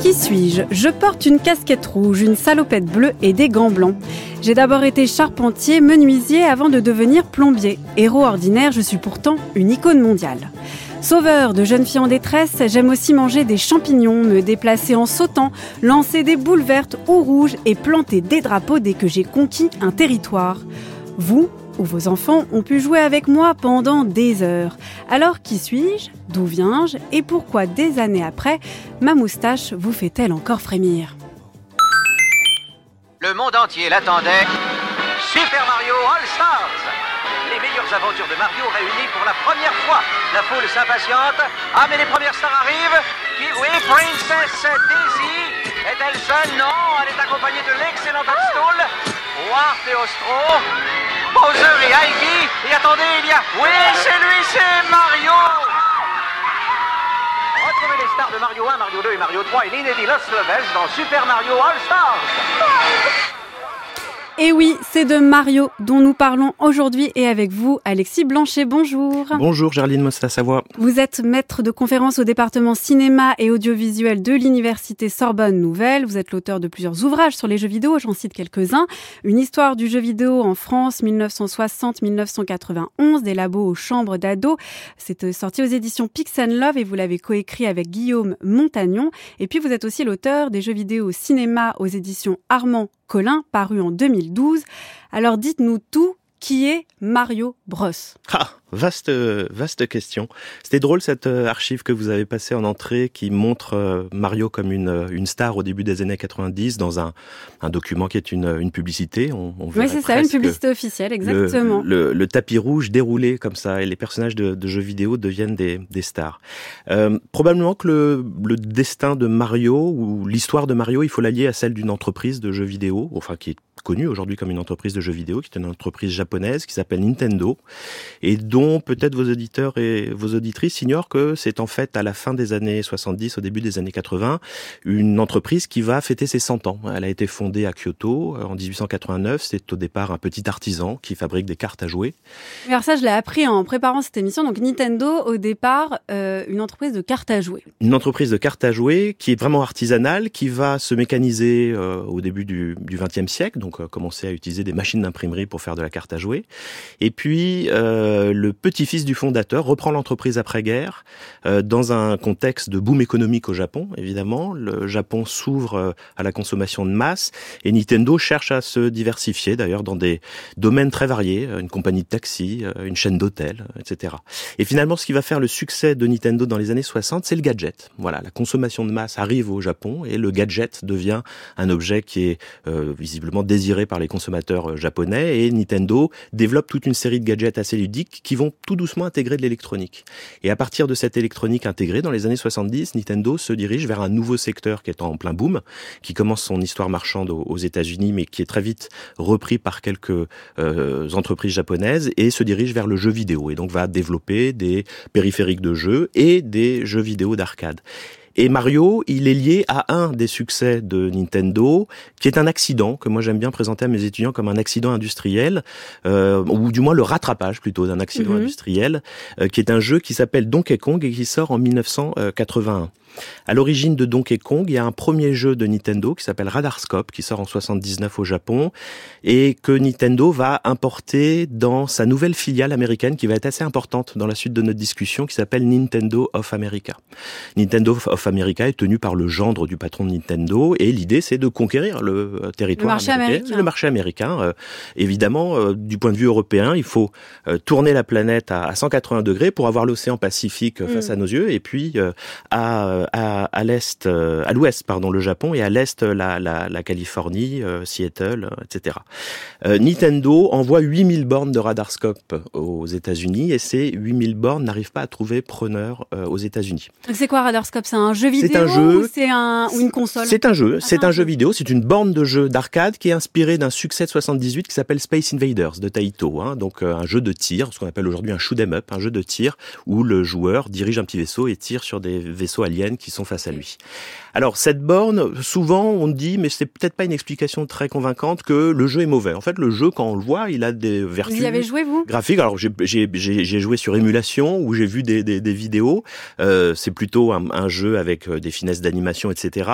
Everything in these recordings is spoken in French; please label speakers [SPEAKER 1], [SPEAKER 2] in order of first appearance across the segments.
[SPEAKER 1] Qui suis-je? Je porte une casquette rouge, une salopette bleue et des gants blancs. J'ai d'abord été charpentier, menuisier avant de devenir plombier. Héros ordinaire, je suis pourtant une icône mondiale. Sauveur de jeunes filles en détresse, j'aime aussi manger des champignons, me déplacer en sautant, lancer des boules vertes ou rouges et planter des drapeaux dès que j'ai conquis un territoire. Vous ou vos enfants ont pu jouer avec moi pendant des heures. Alors qui suis-je D'où viens-je Et pourquoi des années après, ma moustache vous fait-elle encore frémir?
[SPEAKER 2] Le monde entier l'attendait. Super Mario All Stars Les meilleures aventures de Mario réunies pour la première fois. La foule s'impatiente. Ah, mais les premières stars arrivent. Oui, Princess Daisy. Est-elle seule? Non, elle est accompagnée de l'excellent Toadstool. Wart et Ostro. Bowser et Ivy. Et attendez, il y a... Oui, c'est lui, c'est Mario Retrouvez les stars de Mario 1, Mario 2 et Mario 3 et l'inédit Lost Levels dans Super Mario All Stars
[SPEAKER 1] Et oui, c'est de Mario dont nous parlons aujourd'hui et avec vous, Alexis Blanchet, bonjour.
[SPEAKER 3] Bonjour Gerline Mosta-Savoie.
[SPEAKER 1] Vous êtes maître de conférence au département cinéma et audiovisuel de l'université Sorbonne Nouvelle. Vous êtes l'auteur de plusieurs ouvrages sur les jeux vidéo, j'en cite quelques-uns. Une histoire du jeu vidéo en France 1960-1991, des labos aux chambres d'ados. C'est sorti aux éditions Pix Love et vous l'avez coécrit avec Guillaume Montagnon. Et puis vous êtes aussi l'auteur des jeux vidéo au cinéma aux éditions Armand Collin, paru en 2012. Alors dites-nous tout, qui est Mario Bros?
[SPEAKER 3] Ah, vaste, vaste question. C'était drôle cette euh, archive que vous avez passée en entrée qui montre euh, Mario comme une, euh, une star au début des années 90 dans un, un document qui est une, une publicité.
[SPEAKER 1] On, on oui, c'est ça, une publicité officielle, exactement.
[SPEAKER 3] Le, le, tapis rouge déroulé comme ça et les personnages de, de jeux vidéo deviennent des, des stars. Euh, probablement que le, le destin de Mario ou l'histoire de Mario, il faut l'allier à celle d'une entreprise de jeux vidéo, enfin qui est connue aujourd'hui comme une entreprise de jeux vidéo, qui est une entreprise japonaise qui s'appelle Nintendo, et dont peut-être vos auditeurs et vos auditrices ignorent que c'est en fait à la fin des années 70, au début des années 80, une entreprise qui va fêter ses 100 ans. Elle a été fondée à Kyoto euh, en 1889. C'est au départ un petit artisan qui fabrique des cartes à jouer.
[SPEAKER 1] Alors ça, je l'ai appris en préparant cette émission. Donc Nintendo, au départ, euh, une entreprise de cartes à jouer.
[SPEAKER 3] Une entreprise de cartes à jouer qui est vraiment artisanale, qui va se mécaniser euh, au début du XXe siècle. Donc donc euh, commencer à utiliser des machines d'imprimerie pour faire de la carte à jouer. Et puis euh, le petit-fils du fondateur reprend l'entreprise après-guerre euh, dans un contexte de boom économique au Japon, évidemment. Le Japon s'ouvre à la consommation de masse et Nintendo cherche à se diversifier, d'ailleurs dans des domaines très variés, une compagnie de taxi, une chaîne d'hôtels, etc. Et finalement, ce qui va faire le succès de Nintendo dans les années 60, c'est le gadget. Voilà, la consommation de masse arrive au Japon et le gadget devient un objet qui est euh, visiblement désiré désiré par les consommateurs euh, japonais et Nintendo développe toute une série de gadgets assez ludiques qui vont tout doucement intégrer de l'électronique. Et à partir de cette électronique intégrée, dans les années 70, Nintendo se dirige vers un nouveau secteur qui est en plein boom, qui commence son histoire marchande aux États-Unis, mais qui est très vite repris par quelques euh, entreprises japonaises et se dirige vers le jeu vidéo et donc va développer des périphériques de jeux et des jeux vidéo d'arcade. Et Mario, il est lié à un des succès de Nintendo, qui est un accident que moi j'aime bien présenter à mes étudiants comme un accident industriel, euh, ou du moins le rattrapage plutôt d'un accident mhm. industriel, euh, qui est un jeu qui s'appelle Donkey Kong et qui sort en 1981. À l'origine de Donkey Kong, il y a un premier jeu de Nintendo qui s'appelle Radarscope, qui sort en 79 au Japon, et que Nintendo va importer dans sa nouvelle filiale américaine qui va être assez importante dans la suite de notre discussion, qui s'appelle Nintendo of America. Nintendo of America est tenu par le gendre du patron de Nintendo, et l'idée c'est de conquérir le euh, territoire
[SPEAKER 1] le marché américain.
[SPEAKER 3] Le marché américain. Euh, évidemment, euh, du point de vue européen, il faut tourner la planète à, 180 degrés pour avoir l'océan Pacifique face mm. à nos yeux, et puis à à, à l'est, euh, à l'ouest pardon, le Japon et à l'est la, la, la Californie, euh, Seattle, euh, etc. Nintendo envoie 8000 bornes de Radarscope aux États-Unis et ces 8000 bornes n'arrivent pas à trouver preneur aux États-Unis.
[SPEAKER 1] C'est quoi Radarscope? C'est un jeu vidéo C'est un jeu. Ou c'est un ou une console?
[SPEAKER 3] C'est un jeu. Ah, c'est un jeu vidéo. C'est une borne de jeu d'arcade qui est inspirée d'un succès de 78 qui s'appelle Space Invaders de Taito. Hein, donc un jeu de tir, ce qu'on appelle aujourd'hui un shoot 'em up, un jeu de tir où le joueur dirige un petit vaisseau et tire sur des vaisseaux aliens américaines qui sont face à lui. Alors cette borne, souvent on dit, mais c'est peut-être pas une explication très convaincante que le jeu est mauvais. En fait, le jeu, quand on le voit, il a des vertus.
[SPEAKER 1] Vous y avez joué vous?
[SPEAKER 3] Graphiques. Alors j'ai joué sur émulation où j'ai vu des, des, des vidéos. Euh, c'est plutôt un, un, jeu avec euh, des finesses d'animation, etc.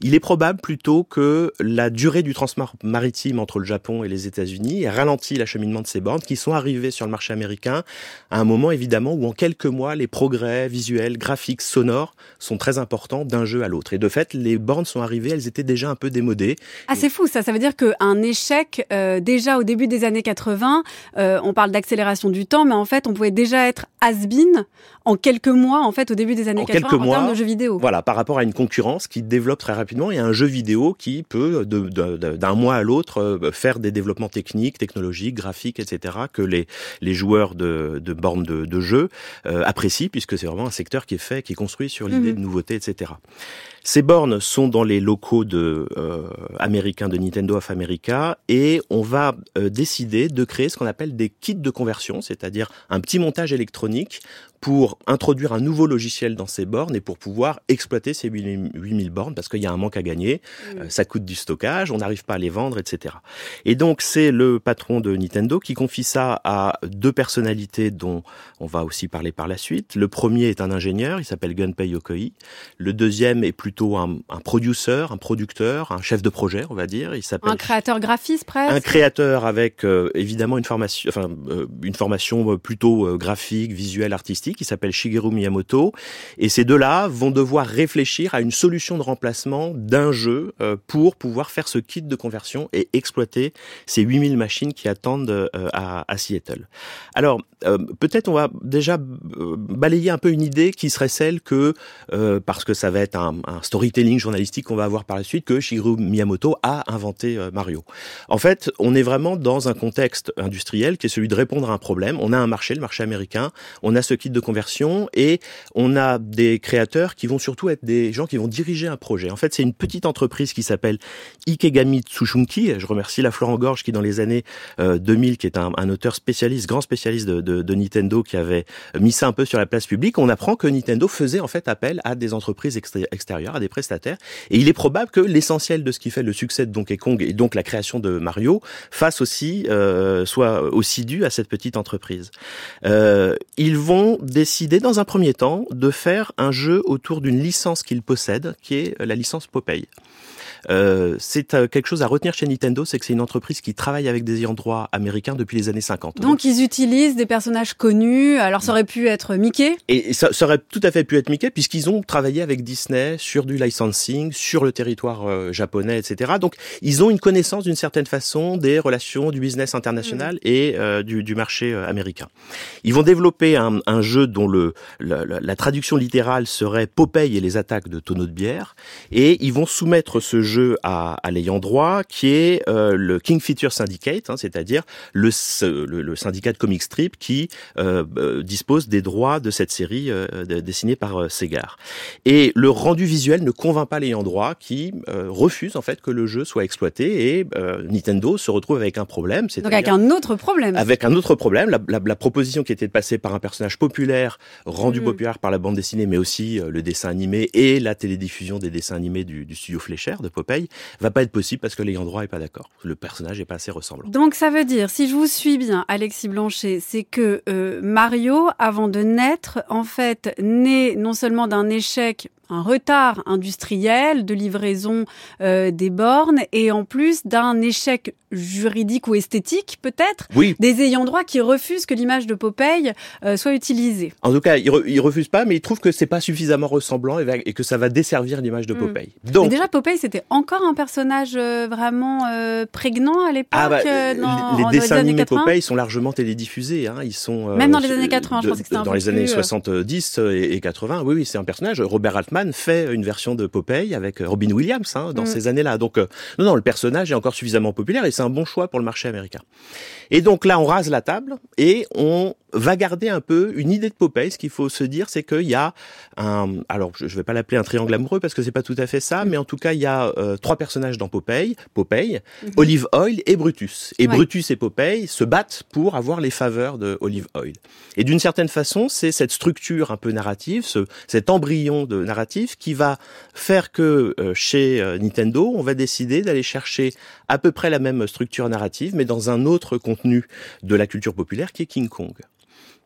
[SPEAKER 3] Il est probable plutôt que la durée du transport maritime entre le Japon et les États-Unis ait ralenti l'acheminement de ces bornes qui sont arrivées sur le marché américain à un moment évidemment où en quelques mois les progrès visuels, graphiques, sonores sont très importants d'un jeu à l'autre. Et de fait, les bornes sont arrivées, elles étaient déjà un peu démodées.
[SPEAKER 1] Ah, c'est fou ça. Ça veut dire qu'un échec, euh, déjà au début des années 80, euh, on parle d'accélération du temps, mais en fait, on pouvait déjà être has-been en quelques mois, en fait, au début des années
[SPEAKER 3] en
[SPEAKER 1] 80,
[SPEAKER 3] quelques
[SPEAKER 1] en
[SPEAKER 3] mois,
[SPEAKER 1] termes de jeux vidéo.
[SPEAKER 3] Voilà, par rapport à une concurrence qui développe très rapidement et un jeu vidéo qui peut, d'un mois à l'autre, euh, faire des développements techniques, technologiques, graphiques, etc., que les, les joueurs de, de bornes de, de jeu euh, apprécient, puisque c'est vraiment un secteur qui est fait, qui est construit sur l'idée
[SPEAKER 1] Mhm.
[SPEAKER 3] de nouveauté, etc. Ces bornes sont dans les locaux de, euh, de Nintendo of America et on va euh, décider de créer ce qu'on appelle des kits de conversion, c'est-à-dire un petit montage électronique pour introduire un nouveau logiciel dans ces bornes et pour pouvoir exploiter ces 8000 bornes parce qu'il y a un manque à gagner, euh, ça coûte du stockage, on n'arrive pas à les vendre, etc. Et donc c'est le patron de Nintendo qui confie ça à deux personnalités dont on va aussi parler par la suite. Le premier est un ingénieur, il s'appelle Gunpei Yokoi. Le deuxième est plutôt un, un producer, un producteur, un chef de projet, on va dire. Il s'appelle
[SPEAKER 1] Un créateur graphiste presque.
[SPEAKER 3] un créateur avec euh, évidemment une formation, enfin euh, une formation plutôt euh, graphique, visuelle, artistique, qui s'appelle Shigeru Miyamoto. Et ces deux-là vont devoir réfléchir à une solution de remplacement d'un jeu euh, pour pouvoir faire ce kit de conversion et exploiter ces 8000 machines qui attendent euh, à, Seattle. Alors euh, peut-être on va déjà balayer un peu une idée qui serait celle que parce que ça va être un, un storytelling journalistique qu'on va avoir par la suite que Shigeru Miyamoto a inventé Mario. En fait, on est vraiment dans un contexte industriel qui est celui de répondre à un problème. On a un marché, le marché américain, on a ce kit de conversion et on a des créateurs qui vont surtout être des gens qui vont diriger un projet. En fait, c'est une petite entreprise qui s'appelle Ikegami Tsushunki. Je remercie la Florent Gorge qui, dans les années euh, 2000, qui est un, auteur spécialiste, grand spécialiste de, de, de, Nintendo, qui avait mis ça un peu sur la place publique. On apprend que Nintendo faisait en fait appel à des entreprises extérieures, à des prestataires. Et il est probable que l'essentiel de ce qui fait le succès de Donkey Kong et donc la création de Mario fasse aussi, euh, soit aussi dû à cette petite entreprise. Euh, ils vont décider dans un premier temps de faire un jeu autour d'une licence qu'ils possèdent, qui est la licence Popeye. Euh, c'est euh, quelque chose à retenir chez Nintendo, c'est que c'est une entreprise qui travaille avec des ayants droit américains depuis les années 50.
[SPEAKER 1] Donc, ils utilisent des personnages connus. Alors ça aurait pu être Mickey.
[SPEAKER 3] Et ça, ça aurait tout à fait pu être Mickey puisqu'ils ont travaillé avec Disney sur du licensing, sur le territoire euh, japonais, etc. Donc ils ont une connaissance d'une certaine façon des relations du business international mmh. et euh, du, du, marché américain. Ils vont développer un, un jeu dont le, la, la, la, traduction littérale serait Popeye et les attaques de tonneaux de bière et ils vont soumettre ce jeu jeu à, à l'ayant droit, qui est euh, le King Feature Syndicate, hein, c'est-à-dire le, le, le, syndicat de comic strip qui euh, euh, dispose des droits de cette série dessinée par Segar. Et le rendu visuel ne convainc pas l'ayant droit, qui refuse en fait que le jeu soit exploité, et Nintendo se retrouve avec un problème.
[SPEAKER 1] Donc avec un autre problème.
[SPEAKER 3] Avec un autre problème, la, la, la, proposition qui était de passer par un personnage populaire, rendu mmh. populaire par la bande dessinée, mais aussi le dessin animé et la télédiffusion des dessins animés du, du studio Fleischer de Va pas être possible parce que l'ayant droit est pas d'accord. Le personnage est pas assez ressemblant.
[SPEAKER 1] Donc ça veut dire, si je vous suis bien, Alexis Blanchet, c'est que euh, Mario, avant de naître, en fait, naît non seulement d'un échec un retard industriel de livraison euh, des bornes et en plus d'un échec juridique ou esthétique peut-être
[SPEAKER 3] oui.
[SPEAKER 1] des ayants droit qui refusent que l'image de Popeye euh, soit utilisée.
[SPEAKER 3] En tout cas, ils, re ils refusent pas, mais ils trouvent que c'est pas suffisamment ressemblant et, et, que ça va desservir l'image de Popeye.
[SPEAKER 1] Mmh. Donc mais déjà Popeye c'était encore un personnage euh, vraiment prégnant à l'époque.
[SPEAKER 3] Ah bah,
[SPEAKER 1] dans,
[SPEAKER 3] les, les dessins animés Popeye sont largement télédiffusés. Hein. Ils sont
[SPEAKER 1] même dans les années 80.
[SPEAKER 3] De,
[SPEAKER 1] je pense que c'était un
[SPEAKER 3] dans
[SPEAKER 1] peu
[SPEAKER 3] les
[SPEAKER 1] plus,
[SPEAKER 3] années 70 et, et 80. Oui, oui, c'est un personnage. Robert Altman fait une version de Popeye avec Robin Williams hein, dans mmh. ces années-là. Donc euh, non, non, le personnage est encore suffisamment populaire et c'est un bon choix pour le marché américain. Et donc là, on rase la table et on va garder un peu une idée de Popeye. Ce qu'il faut se dire, c'est qu'il y a un, alors je ne vais pas l'appeler un triangle amoureux parce que c'est pas tout à fait ça, mais en tout cas, il y a euh, trois personnages dans Popeye, Popeye, mmh. Olive Oil et Brutus. Et ouais. Brutus et Popeye se battent pour avoir les faveurs de Olive Oil. Et d'une certaine façon, c'est cette structure un peu narrative, ce, cet embryon de narrative qui va faire que euh, chez euh, Nintendo, on va décider d'aller chercher à peu près la même structure narrative, mais dans un autre contenu de la culture populaire qui est King Kong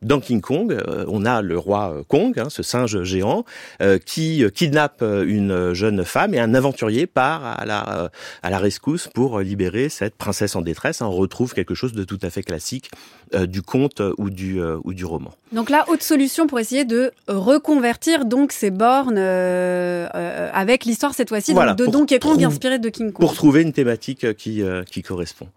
[SPEAKER 3] dans King Kong, euh, on a le roi euh, Kong, hein, ce singe géant, euh, qui kidnappe une jeune femme et un aventurier part à la, à la rescousse pour libérer cette princesse en détresse. On retrouve quelque chose de tout à fait classique du conte ou du, ou du roman.
[SPEAKER 1] Donc là, autre solution pour essayer de reconvertir donc ces bornes avec l'histoire cette fois-ci de Donkey Kong inspiré de King Kong.
[SPEAKER 3] Pour trouver une thématique qui, qui correspond.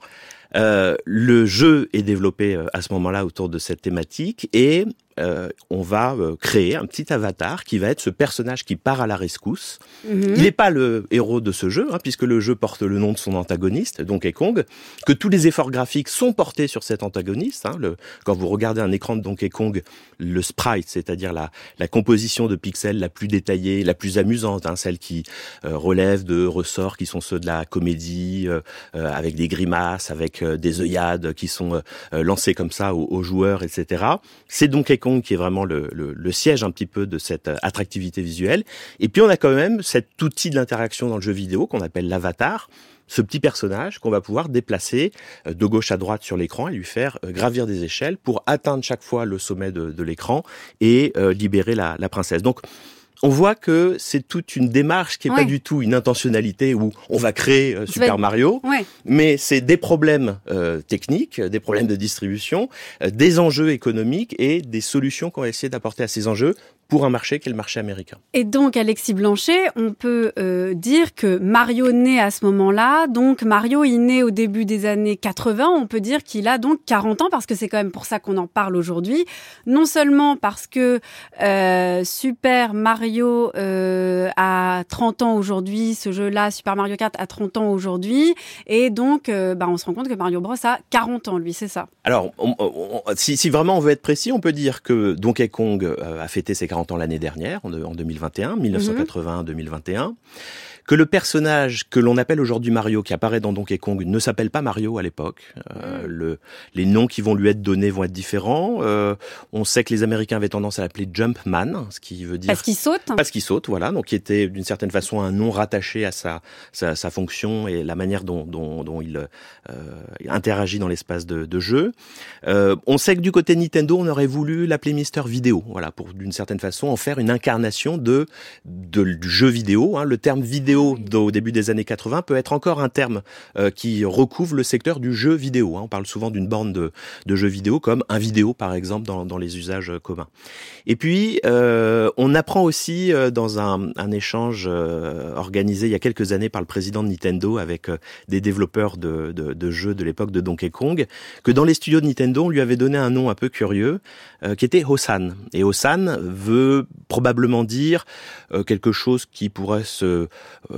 [SPEAKER 3] Euh, le jeu est développé euh, à ce moment-là autour de cette thématique et euh, on va euh, créer un petit avatar qui va être ce personnage qui part à la rescousse. Mhm. Il n'est pas le héros de ce jeu, hein, puisque le jeu porte le nom de son antagoniste, Donkey Kong, que tous les efforts graphiques sont portés sur cet antagoniste. Hein, le, quand vous regardez un écran de Donkey Kong, le sprite, c'est-à-dire la, la, composition de pixels la plus détaillée, la plus amusante, hein, celle qui euh, relève de ressorts qui sont ceux de la comédie, avec des grimaces, avec des œillades qui sont lancées comme ça aux, aux joueurs, etc. C'est Donkey Qui est vraiment le, siège un petit peu de cette euh, attractivité visuelle. Et puis on a quand même cet outil de l'interaction dans le jeu vidéo qu'on appelle l'avatar, ce petit personnage qu'on va pouvoir déplacer euh, de gauche à droite sur l'écran et lui faire euh, gravir des échelles pour atteindre chaque fois le sommet de, de l'écran et libérer la, la princesse. Donc on voit que c'est toute une démarche qui est pas du tout une intentionnalité où on va créer euh, Super Mario, mais c'est des problèmes euh, techniques, des problèmes de distribution, euh, des enjeux économiques et des solutions qu'on va essayer d'apporter à ces enjeux pour un marché qui est le marché américain.
[SPEAKER 1] Et donc, Alexis Blanchet, on peut euh, dire que Mario naît à ce moment-là. Donc, Mario, il naît au début des années 80. On peut dire qu'il a donc 40 ans parce que c'est quand même pour ça qu'on en parle aujourd'hui. Non seulement parce que euh, Super Mario euh, a 30 ans aujourd'hui, ce jeu-là, Super Mario 4 a 30 ans aujourd'hui. Et donc, bah, on se rend compte que Mario Bros a 40 ans, lui, c'est ça.
[SPEAKER 3] Alors, si, si, vraiment on veut être précis, on peut dire que Donkey Kong a fêté ses 40 ans l'année dernière, en 2021, 1980-2021 que le personnage que l'on appelle aujourd'hui Mario, qui apparaît dans Donkey Kong, ne s'appelle pas Mario à l'époque. Euh, mm. le, les noms qui vont lui être donnés vont être différents. Euh, on sait que les Américains avaient tendance à l'appeler Jumpman, ce qui veut dire
[SPEAKER 1] parce qu'il saute.
[SPEAKER 3] Parce qu'il saute, voilà. Donc, qui était d'une certaine façon un nom rattaché à sa sa, sa fonction et la manière dont dont, dont il euh, interagit dans l'espace de, de, jeu. Euh, on sait que du côté Nintendo, on aurait voulu l'appeler Mister Vidéo, voilà, pour d'une certaine façon en faire une incarnation de, de du jeu vidéo. Hein. Le terme vidéo au début des années 80 peut être encore un terme euh, qui recouvre le secteur du jeu vidéo. Hein. On parle souvent d'une borne de, de jeux vidéo comme un vidéo par exemple dans, les usages euh, communs. Et puis euh, on apprend aussi dans un, échange organisé il y a quelques années par le président de Nintendo avec des développeurs de, de, jeux de l'époque de Donkey Kong que dans les studios de Nintendo on lui avait donné un nom un peu curieux qui était Hosan. Et Hosan veut probablement dire quelque chose qui pourrait se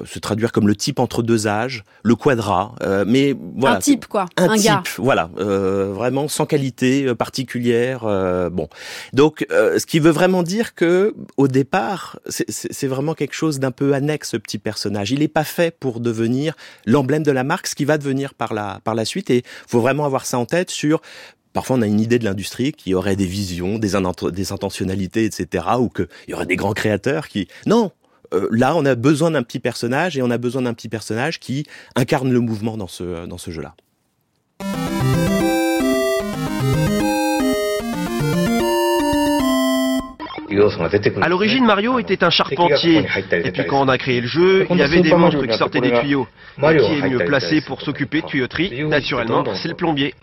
[SPEAKER 3] se traduire comme le type entre deux âges, le quadra, euh, mais voilà.
[SPEAKER 1] Un type quoi,
[SPEAKER 3] un,
[SPEAKER 1] un
[SPEAKER 3] type, voilà, euh, vraiment sans qualité particulière. bon, donc ce qui veut vraiment dire que au départ, c'est vraiment quelque chose d'un peu annexe ce petit personnage. Il n'est pas fait pour devenir l'emblème de la marque, ce qui va devenir par la par la suite. Et faut vraiment avoir ça en tête sur Parfois, on a une idée de l'industrie qui aurait des visions, des, des intentionnalités, etc., ou qu'il y aurait des grands créateurs qui... Non, euh, là, on a besoin d'un petit personnage et on a besoin d'un petit personnage qui incarne le mouvement dans ce, dans ce jeu-là.
[SPEAKER 4] À l'origine, Mario était un charpentier. Et puis quand on a créé le jeu, il y avait des monstres qui sortaient des tuyaux. qui est mieux placé pour s'occuper de tuyauterie Naturellement, c'est le plombier.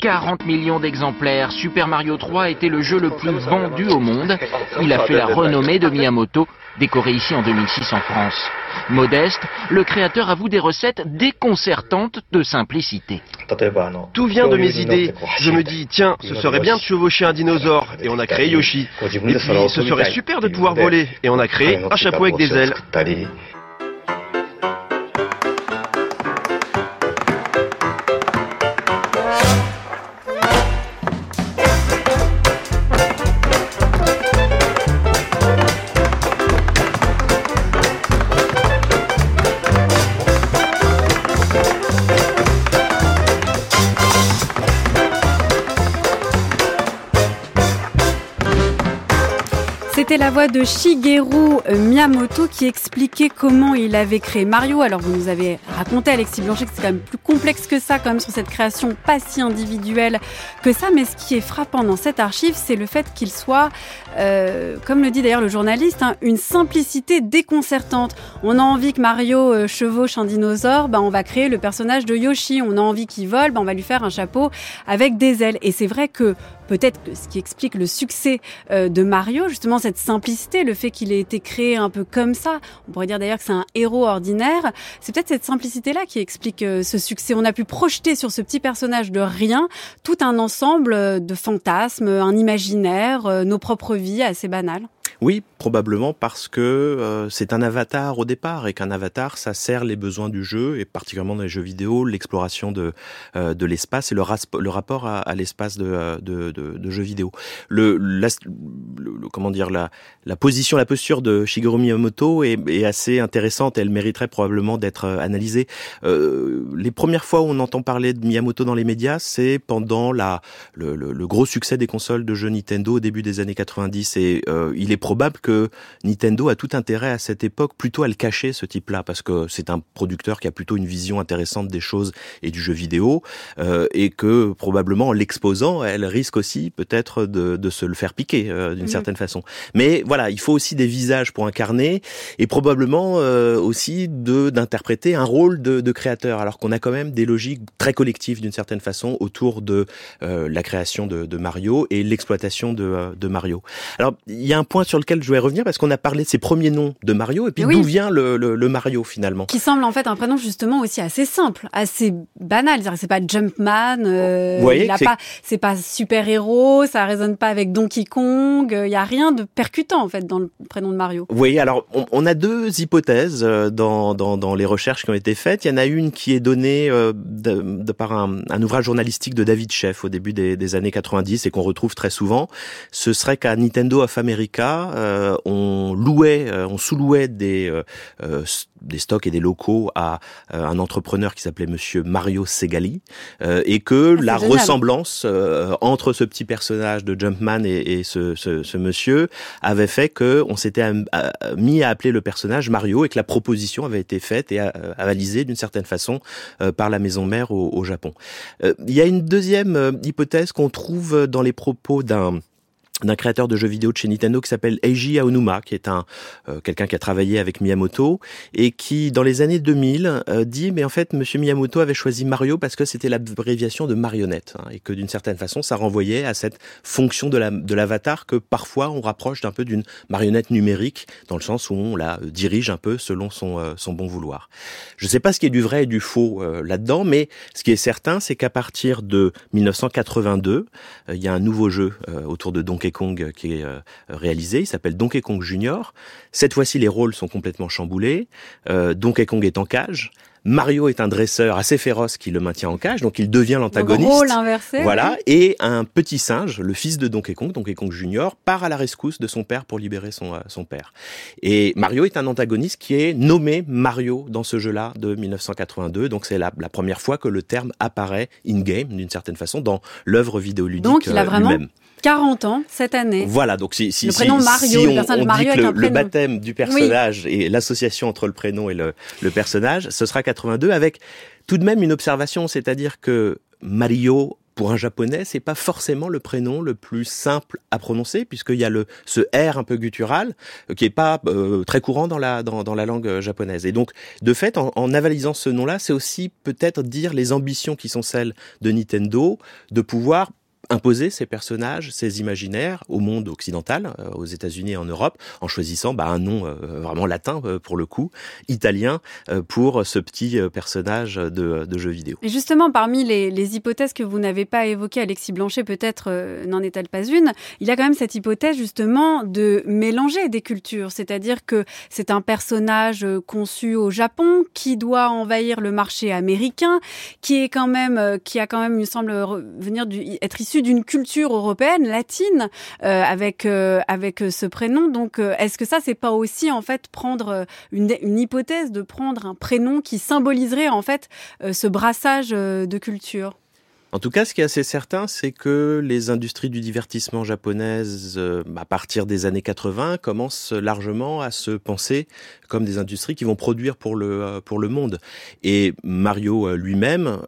[SPEAKER 5] 40 millions d'exemplaires, Super Mario 3 était le jeu le plus vendu au monde. Il a fait la renommée de Miyamoto, décoré ici en 2006 en France. Modeste, le créateur avoue des recettes déconcertantes de simplicité.
[SPEAKER 4] Tout vient de mes idées. Je me dis, tiens, ce serait bien de chevaucher un dinosaure, et on a créé Yoshi. Et puis, ce serait super de pouvoir voler, et on a créé un chapeau avec des ailes.
[SPEAKER 1] Voix de Shigeru Miyamoto qui expliquait comment il avait créé Mario. Alors vous nous avez raconté Alexis Blanchet que c'est quand même plus complexe que ça quand même sur cette création pas si individuelle que ça. Mais ce qui est frappant dans cette archive, c'est le fait qu'il soit, euh, comme le dit d'ailleurs le journaliste, hein, une simplicité déconcertante. On a envie que Mario euh, chevauche un dinosaure, ben on va créer le personnage de Yoshi. On a envie qu'il vole, ben on va lui faire un chapeau avec des ailes. Et c'est vrai que peut-être que ce qui explique le succès euh, de Mario, justement cette simplicité, le fait qu'il ait été créé un peu comme ça. On pourrait dire d'ailleurs que c'est un héros ordinaire. C'est peut-être cette simplicité-là qui explique euh, ce succès. On a pu projeter sur ce petit personnage de rien tout un ensemble euh, de fantasmes, un imaginaire, nos propres vies assez banales.
[SPEAKER 3] Oui, probablement parce que euh, c'est un avatar au départ et qu'un avatar, ça sert les besoins du jeu et particulièrement dans les jeux vidéo, l'exploration de euh, de l'espace et le, le rapport à, à l'espace de, de, de, de, jeux vidéo. Le, le, comment dire la, la position, la posture de Shigeru Miyamoto est, est assez intéressante. Elle mériterait probablement d'être euh, analysée. Euh, les premières fois où on entend parler de Miyamoto dans les médias, c'est pendant la le, le, gros succès des consoles de jeux Nintendo au début des années 90 et il est probable que Nintendo a tout intérêt à cette époque plutôt à le cacher ce type-là parce que c'est un producteur qui a plutôt une vision intéressante des choses et du jeu vidéo euh, et que probablement en l'exposant, elle risque aussi peut-être de, de, se le faire piquer euh, d'une certaine façon. Mais voilà, il faut aussi des visages pour incarner et probablement euh, aussi de d'interpréter un rôle de, de créateur alors qu'on a quand même des logiques très collectives d'une certaine façon autour de euh, la création de, de Mario et l'exploitation de, de Mario. Alors il y a un point sur lequel je voulais revenir parce qu'on a parlé de ses premiers noms de Mario et puis d'où vient le, le, le, Mario finalement?
[SPEAKER 1] Qui semble en fait un prénom justement aussi assez simple, assez banal. C'est pas Jumpman, euh, voyez, pas, c'est pas super héros, ça résonne pas avec Donkey Kong. Il y a rien de percutant en fait dans le prénom de Mario.
[SPEAKER 3] Oui, alors on, on a deux hypothèses euh, dans, dans, dans, les recherches qui ont été faites. Il y en a une qui est donnée euh, de, de, par un, un, ouvrage journalistique de David Sheff au début des, des années 90 et qu'on retrouve très souvent. Ce serait qu'à Nintendo of America, euh, on louait, euh, on sous-louait des, euh, des stocks et des locaux à un entrepreneur qui s'appelait Monsieur Mario Segali, et que ah, la ressemblance entre ce petit personnage de Jumpman et, et ce, ce, ce, monsieur avait fait que on s'était mis à appeler le personnage Mario et que la proposition avait été faite et avalisée d'une certaine façon par la maison mère au, au Japon. Il y a une deuxième hypothèse qu'on trouve dans les propos d'un d'un créateur de jeux vidéo de chez Nintendo qui s'appelle Eiji Aonuma, qui est un euh, quelqu'un qui a travaillé avec Miyamoto et qui, dans les années 2000, euh, dit mais en fait, Monsieur Miyamoto avait choisi Mario parce que c'était l'abréviation de marionnette hein, et que d'une certaine façon, ça renvoyait à cette fonction de la de l'avatar que parfois on rapproche d'un peu d'une marionnette numérique dans le sens où on la euh, dirige un peu selon son son bon vouloir. Je ne sais pas ce qui est du vrai et du faux là-dedans, mais ce qui est certain, c'est qu'à partir de 1982, il y a un nouveau jeu autour de Donkey Kong qui est euh, réalisé. Il s'appelle Donkey Kong Junior. Cette fois-ci, les rôles sont complètement chamboulés. Euh, Donkey Kong est en cage. Mario est un dresseur assez féroce qui le maintient en cage, donc il devient l'antagoniste.
[SPEAKER 1] Rôle inversé.
[SPEAKER 3] Voilà. Et un petit singe, le fils de Donkey Kong, Donkey Kong Junior, part à la rescousse de son père pour libérer son, euh, son père. Et Mario est un antagoniste qui est nommé Mario dans ce jeu-là de 1982. Donc c'est la, la, première fois que le terme apparaît in-game, d'une certaine façon, dans l'œuvre vidéoludique
[SPEAKER 1] donc, il a vraiment 40 ans cette année.
[SPEAKER 3] Voilà, donc si, si,
[SPEAKER 1] le prénom
[SPEAKER 3] si,
[SPEAKER 1] Mario,
[SPEAKER 3] si
[SPEAKER 1] le
[SPEAKER 3] on,
[SPEAKER 1] personnage
[SPEAKER 3] on
[SPEAKER 1] Mario
[SPEAKER 3] dit que
[SPEAKER 1] est un
[SPEAKER 3] le, le baptême du personnage et l'association entre le prénom et le, le personnage, ce sera 82 avec tout de même une observation, c'est-à-dire que Mario pour un japonais, c'est pas forcément le prénom le plus simple à prononcer puisqu'il y a le ce R un peu guttural euh, qui est pas euh, très courant dans la dans, dans, la langue japonaise. Et donc de fait en, en avalisant ce nom-là, c'est aussi peut-être dire les ambitions qui sont celles de Nintendo de pouvoir imposer ces personnages, ces imaginaires au monde occidental, euh, aux États-Unis et en Europe, en choisissant bah, un nom euh, vraiment latin euh, pour le coup, italien pour ce petit personnage de, de, jeu vidéo.
[SPEAKER 1] Et justement, parmi les, hypothèses que vous n'avez pas évoquées, Alexis Blanchet peut-être n'en est-elle pas une, il y a quand même cette hypothèse justement de mélanger des cultures, c'est-à-dire que c'est un personnage conçu au Japon qui doit envahir le marché américain, qui est quand même, qui a quand même, il me semble, venir être issu d'une culture européenne, latine, euh, avec euh, avec ce prénom. Donc, euh, est-ce que ça, c'est pas aussi en fait prendre une, hypothèse de prendre un prénom qui symboliserait en fait ce brassage de culture?
[SPEAKER 3] En tout cas, ce qui est assez certain, c'est que les industries du divertissement japonaises, euh, à partir des années 80, commencent largement à se penser comme des industries qui vont produire pour le, euh, pour le monde. Et Mario euh, lui-même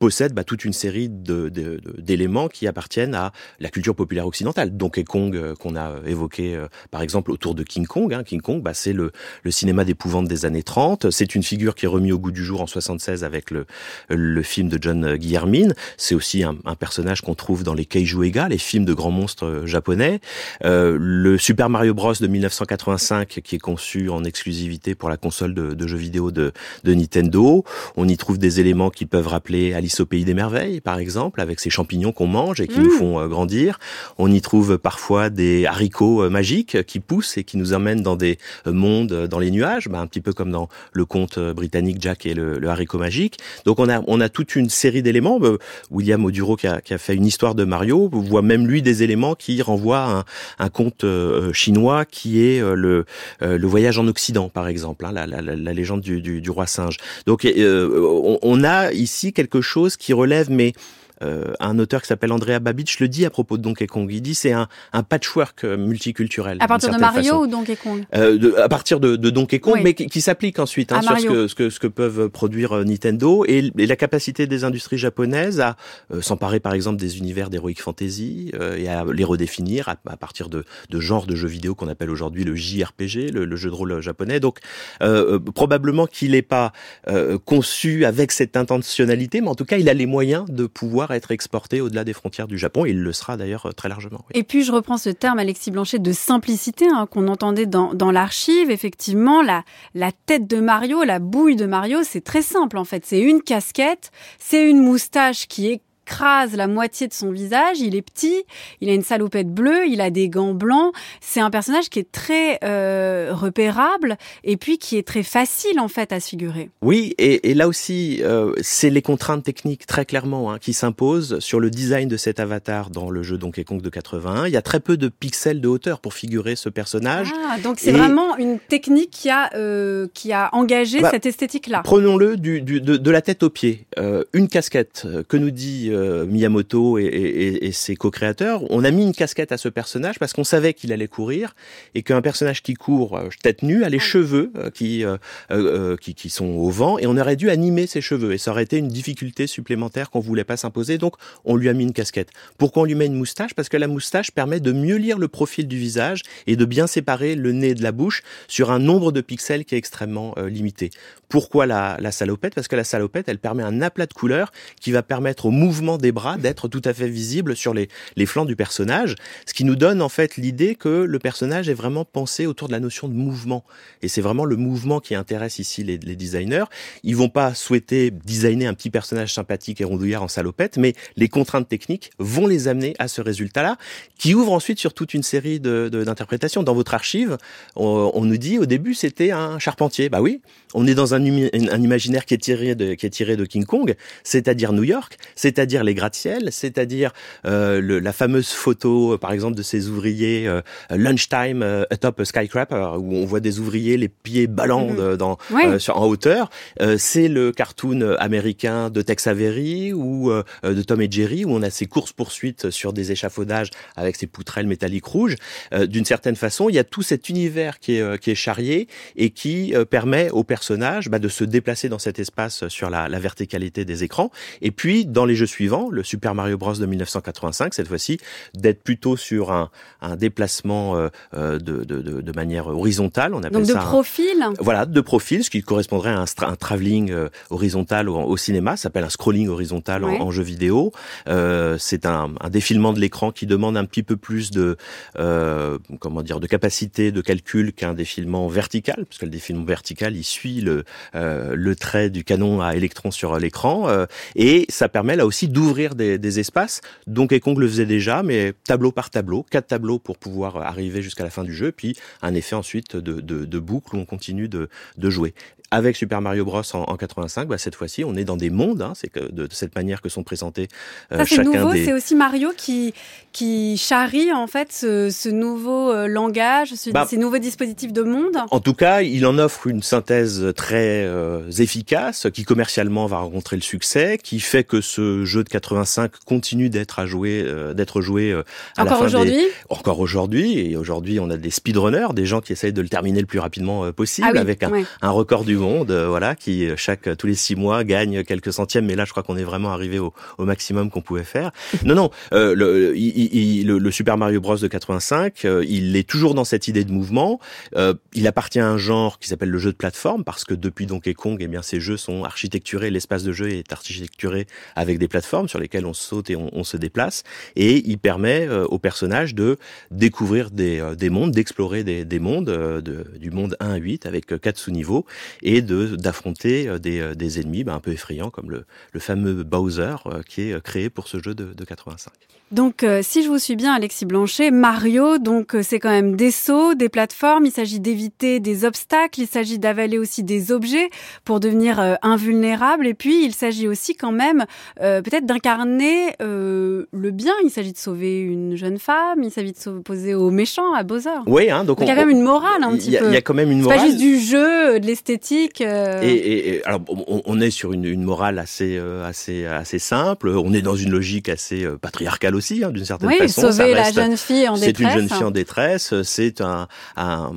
[SPEAKER 3] possède bah, toute une série d'éléments qui appartiennent à la culture populaire occidentale. Donkey Kong euh, qu'on a évoqué euh, par exemple autour de King Kong. Hein. King Kong, bah, c'est le, le, cinéma d'épouvante des années 30. C'est une figure qui est remise au goût du jour en 76 avec le, le film de John Guillermin. C'est aussi un, un personnage qu'on trouve dans les Keiju Ega, les films de grands monstres euh, japonais. Euh, le Super Mario Bros de 1985 qui est conçu en exclusivité pour la console de, de jeux vidéo de, de Nintendo. On y trouve des éléments qui peuvent rappeler Alice au pays des merveilles, par exemple, avec ces champignons qu'on mange et qui nous mmh. font euh, grandir. On y trouve parfois des haricots euh, magiques qui poussent et qui nous emmènent dans des euh, mondes dans les nuages, bah, un petit peu comme dans le conte britannique Jack et le, haricot magique. Donc on a on a toute une série d'éléments. William Oduro qui a, qui a, fait une histoire de Mario voit même lui des éléments qui renvoient à un, un conte chinois qui est le le voyage en Occident, par exemple, hein, la, la, la, légende du, du, du, roi singe. Donc on, on a ici quelque chose qui relève mais euh, un auteur qui s'appelle Andrea Babich le dit à propos de Donkey Kong. Il dit c'est un, un, patchwork euh, multiculturel.
[SPEAKER 1] À partir de Mario ou Donkey Kong?
[SPEAKER 3] Euh, de, À partir de, de Donkey Kong, mais qui, qui s'applique ensuite hein, sur ce que, ce que, ce, que, peuvent produire euh, Nintendo et, et, la capacité des industries japonaises à s'emparer par exemple des univers d'heroic fantasy et à les redéfinir à, à partir de, de genres de jeux vidéo qu'on appelle aujourd'hui le JRPG, le, le, jeu de rôle japonais. Donc probablement qu'il n'est pas conçu avec cette intentionnalité, mais en tout cas il a les moyens de pouvoir être exporté au-delà des frontières du Japon. Il le sera d'ailleurs euh, très largement.
[SPEAKER 1] Et puis je reprends ce terme, Alexis Blanchet, de simplicité hein, qu'on entendait dans, dans l'archive. Effectivement, la, la tête de Mario, la bouille de Mario, c'est très simple en fait. C'est une casquette, c'est une moustache qui est écrase la moitié de son visage. Il est petit, il a une salopette bleue, il a des gants blancs. C'est un personnage qui est très euh, repérable et puis qui est très facile en fait à se figurer.
[SPEAKER 3] Oui, et, et là aussi, euh, c'est les contraintes techniques très clairement hein, qui s'imposent sur le design de cet avatar dans le jeu Donkey Kong de 81. Il y a très peu de pixels de hauteur pour figurer ce personnage.
[SPEAKER 1] Ah, donc c'est vraiment une technique qui a euh, qui a engagé bah, cette esthétique-là.
[SPEAKER 3] Prenons-le du, du, de, de, la tête aux pieds. Une casquette que nous dit euh, Miyamoto et, et, et ses co-créateurs, on a mis une casquette à ce personnage parce qu'on savait qu'il allait courir et qu'un personnage qui court euh, tête nue a les cheveux euh, qui, qui, qui sont au vent et on aurait dû animer ses cheveux et ça aurait été une difficulté supplémentaire qu'on voulait pas s'imposer donc on lui a mis une casquette. Pourquoi on lui met une moustache? Parce que la moustache permet de mieux lire le profil du visage et de bien séparer le nez de la bouche sur un nombre de pixels qui est extrêmement limité. Pourquoi la, la salopette? Parce que la salopette elle permet un aplat de couleurs qui va permettre au mouvement des bras d'être tout à fait visible sur les, flancs du personnage, ce qui nous donne en fait l'idée que le personnage est vraiment pensé autour de la notion de mouvement. Et c'est vraiment le mouvement qui intéresse ici les, les designers. Ils vont pas souhaiter designer un petit personnage sympathique et rondouillard en salopette, mais les contraintes techniques vont les amener à ce résultat-là, qui ouvre ensuite sur toute une série d'interprétations. De, Dans votre archive, on, on, nous dit au début c'était un charpentier. Bah oui, on est dans un, un imaginaire qui est tiré de, qui est tiré de King Kong, c'est-à-dire New York, c'est-à-dire les gratte-ciel, c'est-à-dire euh, le, la fameuse photo, euh, par exemple, de ces ouvriers euh, lunchtime euh, atop a skyscraper, où on voit des ouvriers les pieds ballants mhm. dans, euh, sur, en hauteur. c'est le cartoon américain de Tex Avery ou de Tom et Jerry, où on a ces courses poursuites sur des échafaudages avec ces poutrelles métalliques rouges. D'une certaine façon, il y a tout cet univers qui est, qui est charrié et qui permet aux personnages bah, de se déplacer dans cet espace sur la, la verticalité des écrans. Et puis, dans les jeux suivant, le Super Mario Bros de 1985, cette fois-ci, d'être plutôt sur un, un déplacement euh, euh de, de, de, manière horizontale.
[SPEAKER 1] On appelle Donc de profil
[SPEAKER 3] Voilà, de profil, ce qui correspondrait à un, un travelling euh, horizontal au, au cinéma, ça s'appelle un scrolling horizontal en, en, jeu vidéo. Euh, c'est un, un, défilement de l'écran qui demande un petit peu plus de euh, comment dire de capacité de calcul qu'un défilement vertical, parce que le défilement vertical, il suit le, euh, le trait du canon à électrons sur l'écran, et ça permet là aussi d'ouvrir des, des, espaces. Donc Kong le faisait déjà, mais tableau par tableau, quatre tableaux pour pouvoir arriver jusqu'à la fin du jeu, puis un effet ensuite de, de, de boucle où on continue de, de jouer. Avec Super Mario Bros en, 85, bah, cette fois-ci, on est dans des mondes. Hein, c'est que de, cette manière que sont présentés
[SPEAKER 1] euh, chacun nouveau, C'est aussi Mario qui qui charrie en fait ce, nouveau euh, langage, bah, ces nouveaux dispositifs de monde.
[SPEAKER 3] En tout cas, il en offre une synthèse très euh, efficace, qui commercialement va rencontrer le succès, qui fait que ce jeu de 85 continue d'être à jouer, d'être joué
[SPEAKER 1] à encore aujourd'hui?
[SPEAKER 3] Encore aujourd'hui, et aujourd'hui, on a des speedrunners, des gens qui essayent de le terminer le plus rapidement possible, ah avec un, un record du monde, euh, voilà, qui euh, chaque tous les six mois gagne quelques centièmes. Mais là, je crois qu'on est vraiment arrivé au, au maximum qu'on pouvait faire. non, non, euh, le, le, Super Mario Bros de 85, il est toujours dans cette idée de mouvement. il appartient à un genre qui s'appelle le jeu de plateforme parce que depuis Donkey Kong, eh bien, ces jeux sont architecturés. L'espace de jeu est architecturé avec des plateformes sur lesquelles on saute et on, on se déplace. Et il permet aux personnages de découvrir des, des mondes, d'explorer des, des mondes, de, du monde 1 à 8 avec quatre sous-niveaux et de d'affronter euh, des, euh, des ennemis bah, un peu effrayants comme le, le fameux Bowser euh, qui est créé pour ce jeu de, de 85.
[SPEAKER 1] Donc, euh, si je vous suis bien, Alexis Blanchet, Mario, donc euh, c'est quand même des sauts, des plateformes. Il s'agit d'éviter des obstacles. Il s'agit d'avaler aussi des objets pour devenir euh, invulnérable. Et puis, il s'agit aussi quand même peut-être d'incarner le bien. Il s'agit de sauver une jeune femme. Il s'agit de s'opposer aux méchants, à Bowser.
[SPEAKER 3] Oui, hein, donc,
[SPEAKER 1] il y a quand même une morale un petit peu.
[SPEAKER 3] Il y a quand même une morale.
[SPEAKER 1] C'est pas juste du jeu, de l'esthétique.
[SPEAKER 3] Et, et, alors, on, on, est sur une, une morale assez, assez, assez simple. On est dans une logique assez patriarcale aussi, hein, d'une certaine
[SPEAKER 1] oui,
[SPEAKER 3] façon.
[SPEAKER 1] Sauver la jeune fille en
[SPEAKER 3] détresse. C'est une jeune fille en détresse. C'est un, un,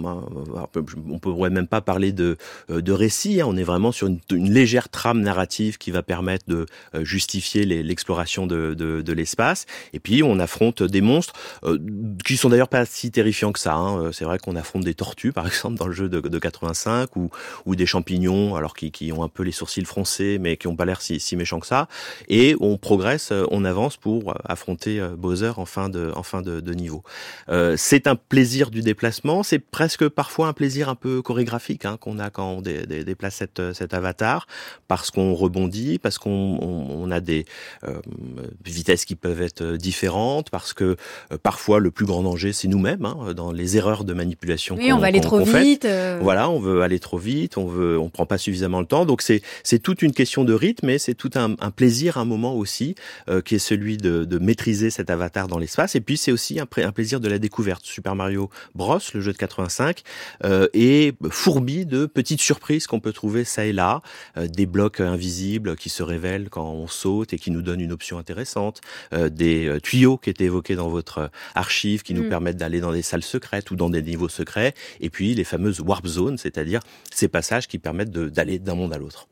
[SPEAKER 3] on pourrait même pas parler de, euh, de récit. Hein. On est vraiment sur une, une, légère trame narrative qui va permettre de euh, justifier l'exploration de, de, de l'espace. Et puis on affronte des monstres euh, qui sont d'ailleurs pas si terrifiants que ça. Hein. C'est vrai qu'on affronte des tortues, par exemple, dans le jeu de, de 85, ou, ou des champignons, alors qui, qui ont un peu les sourcils froncés, mais qui ont pas l'air si, si méchants que ça. Et on progresse, on avance pour affronter euh, Bowser en fin de, en fin de, de niveau. Euh, c'est un plaisir du déplacement, c'est presque parfois un plaisir un peu chorégraphique hein, qu'on a quand on dé, dé, déplace cet, cet avatar, parce qu'on rebondit, parce qu'on on, on a des euh, vitesses qui peuvent être différentes, parce que euh, parfois le plus grand danger c'est nous-mêmes, hein, dans les erreurs de manipulation.
[SPEAKER 1] Oui, on, va aller trop vite.
[SPEAKER 3] Euh. Voilà, on veut aller trop vite, on veut, on prend pas suffisamment le temps. Donc c'est c'est toute une question de rythme, mais c'est tout un, un, plaisir, un moment aussi, euh, qui est celui de, de maîtriser cet avatar dans l'espace. Et puis c'est aussi un, un, plaisir de la découverte. Super Mario Bros, le jeu de 85, euh, est fourbi de petites surprises qu'on peut trouver ça et là, euh, des blocs invisibles qui se révèlent quand on saute et qui nous donnent une option intéressante, euh, des euh, tuyaux qui étaient évoqués dans votre archive qui nous mm. permettent d'aller dans des salles secrètes ou dans des niveaux secrets, et puis les fameuses warp zones, c'est-à-dire ces passages qui permettent d'aller d'un monde à l'autre.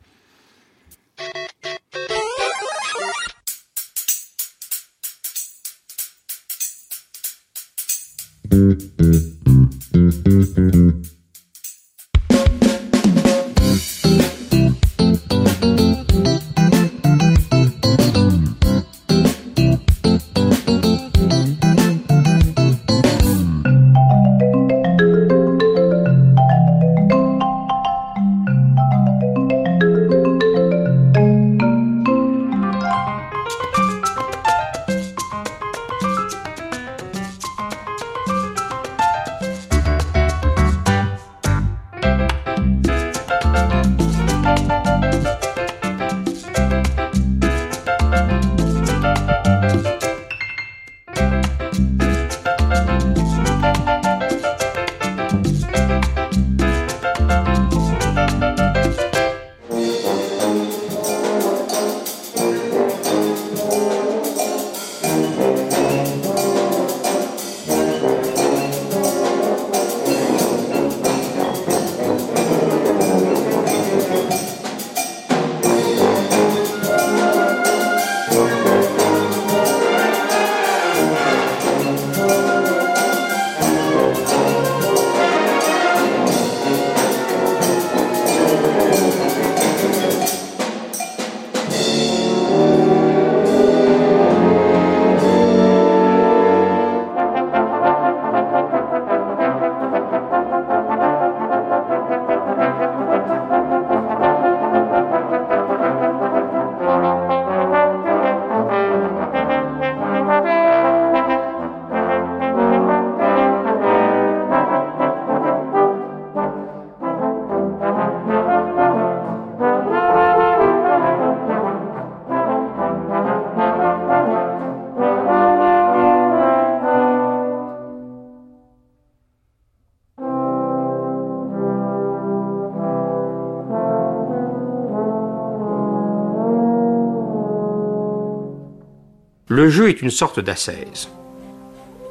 [SPEAKER 6] Le jeu est une sorte d'assaise.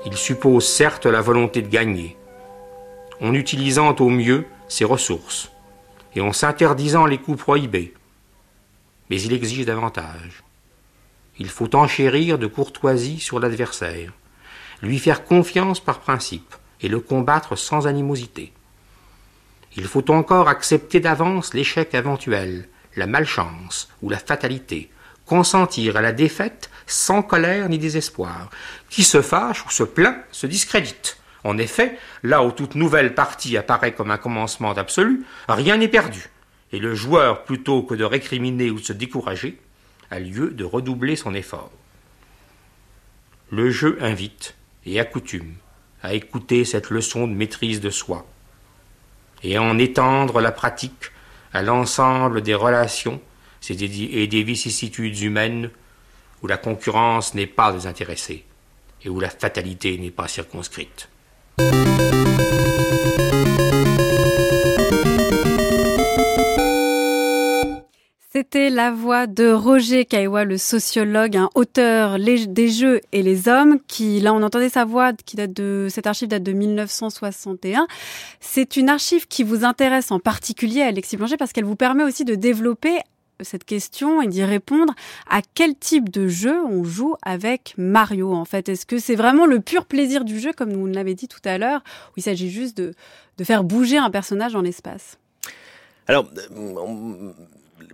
[SPEAKER 6] Il suppose certes la volonté de gagner, en utilisant au mieux ses ressources et en s'interdisant les coups prohibés. Mais il exige davantage. Il faut enchérir de courtoisie sur l'adversaire, lui faire confiance par principe et le combattre sans animosité. Il faut encore accepter d'avance l'échec éventuel, la malchance ou la fatalité, consentir à la défaite sans colère ni désespoir. Qui se fâche ou se plaint se discrédite. En effet, là où toute nouvelle partie apparaît comme un commencement d'absolu, rien n'est perdu, et le joueur, plutôt que de récriminer ou de se décourager, a lieu de redoubler son effort. Le jeu invite et accoutume à écouter cette leçon de maîtrise de soi, et à en étendre la pratique à l'ensemble des relations et des vicissitudes humaines où la concurrence n'est pas désintéressée et où la fatalité n'est pas circonscrite.
[SPEAKER 1] C'était la voix de Roger Kaiwa, le sociologue, un auteur des jeux et les hommes, qui, là, on entendait sa voix, qui date de, cette archive date de 1961. C'est une archive qui vous intéresse en particulier, Alexis Blanchet, parce qu'elle vous permet aussi de développer cette question et d'y répondre à quel type de jeu on joue avec Mario en fait? Est-ce que c'est vraiment le pur plaisir du jeu comme vous l'avez dit tout à l'heure ou il s'agit juste de, de faire bouger un personnage dans l'espace?
[SPEAKER 3] Alors,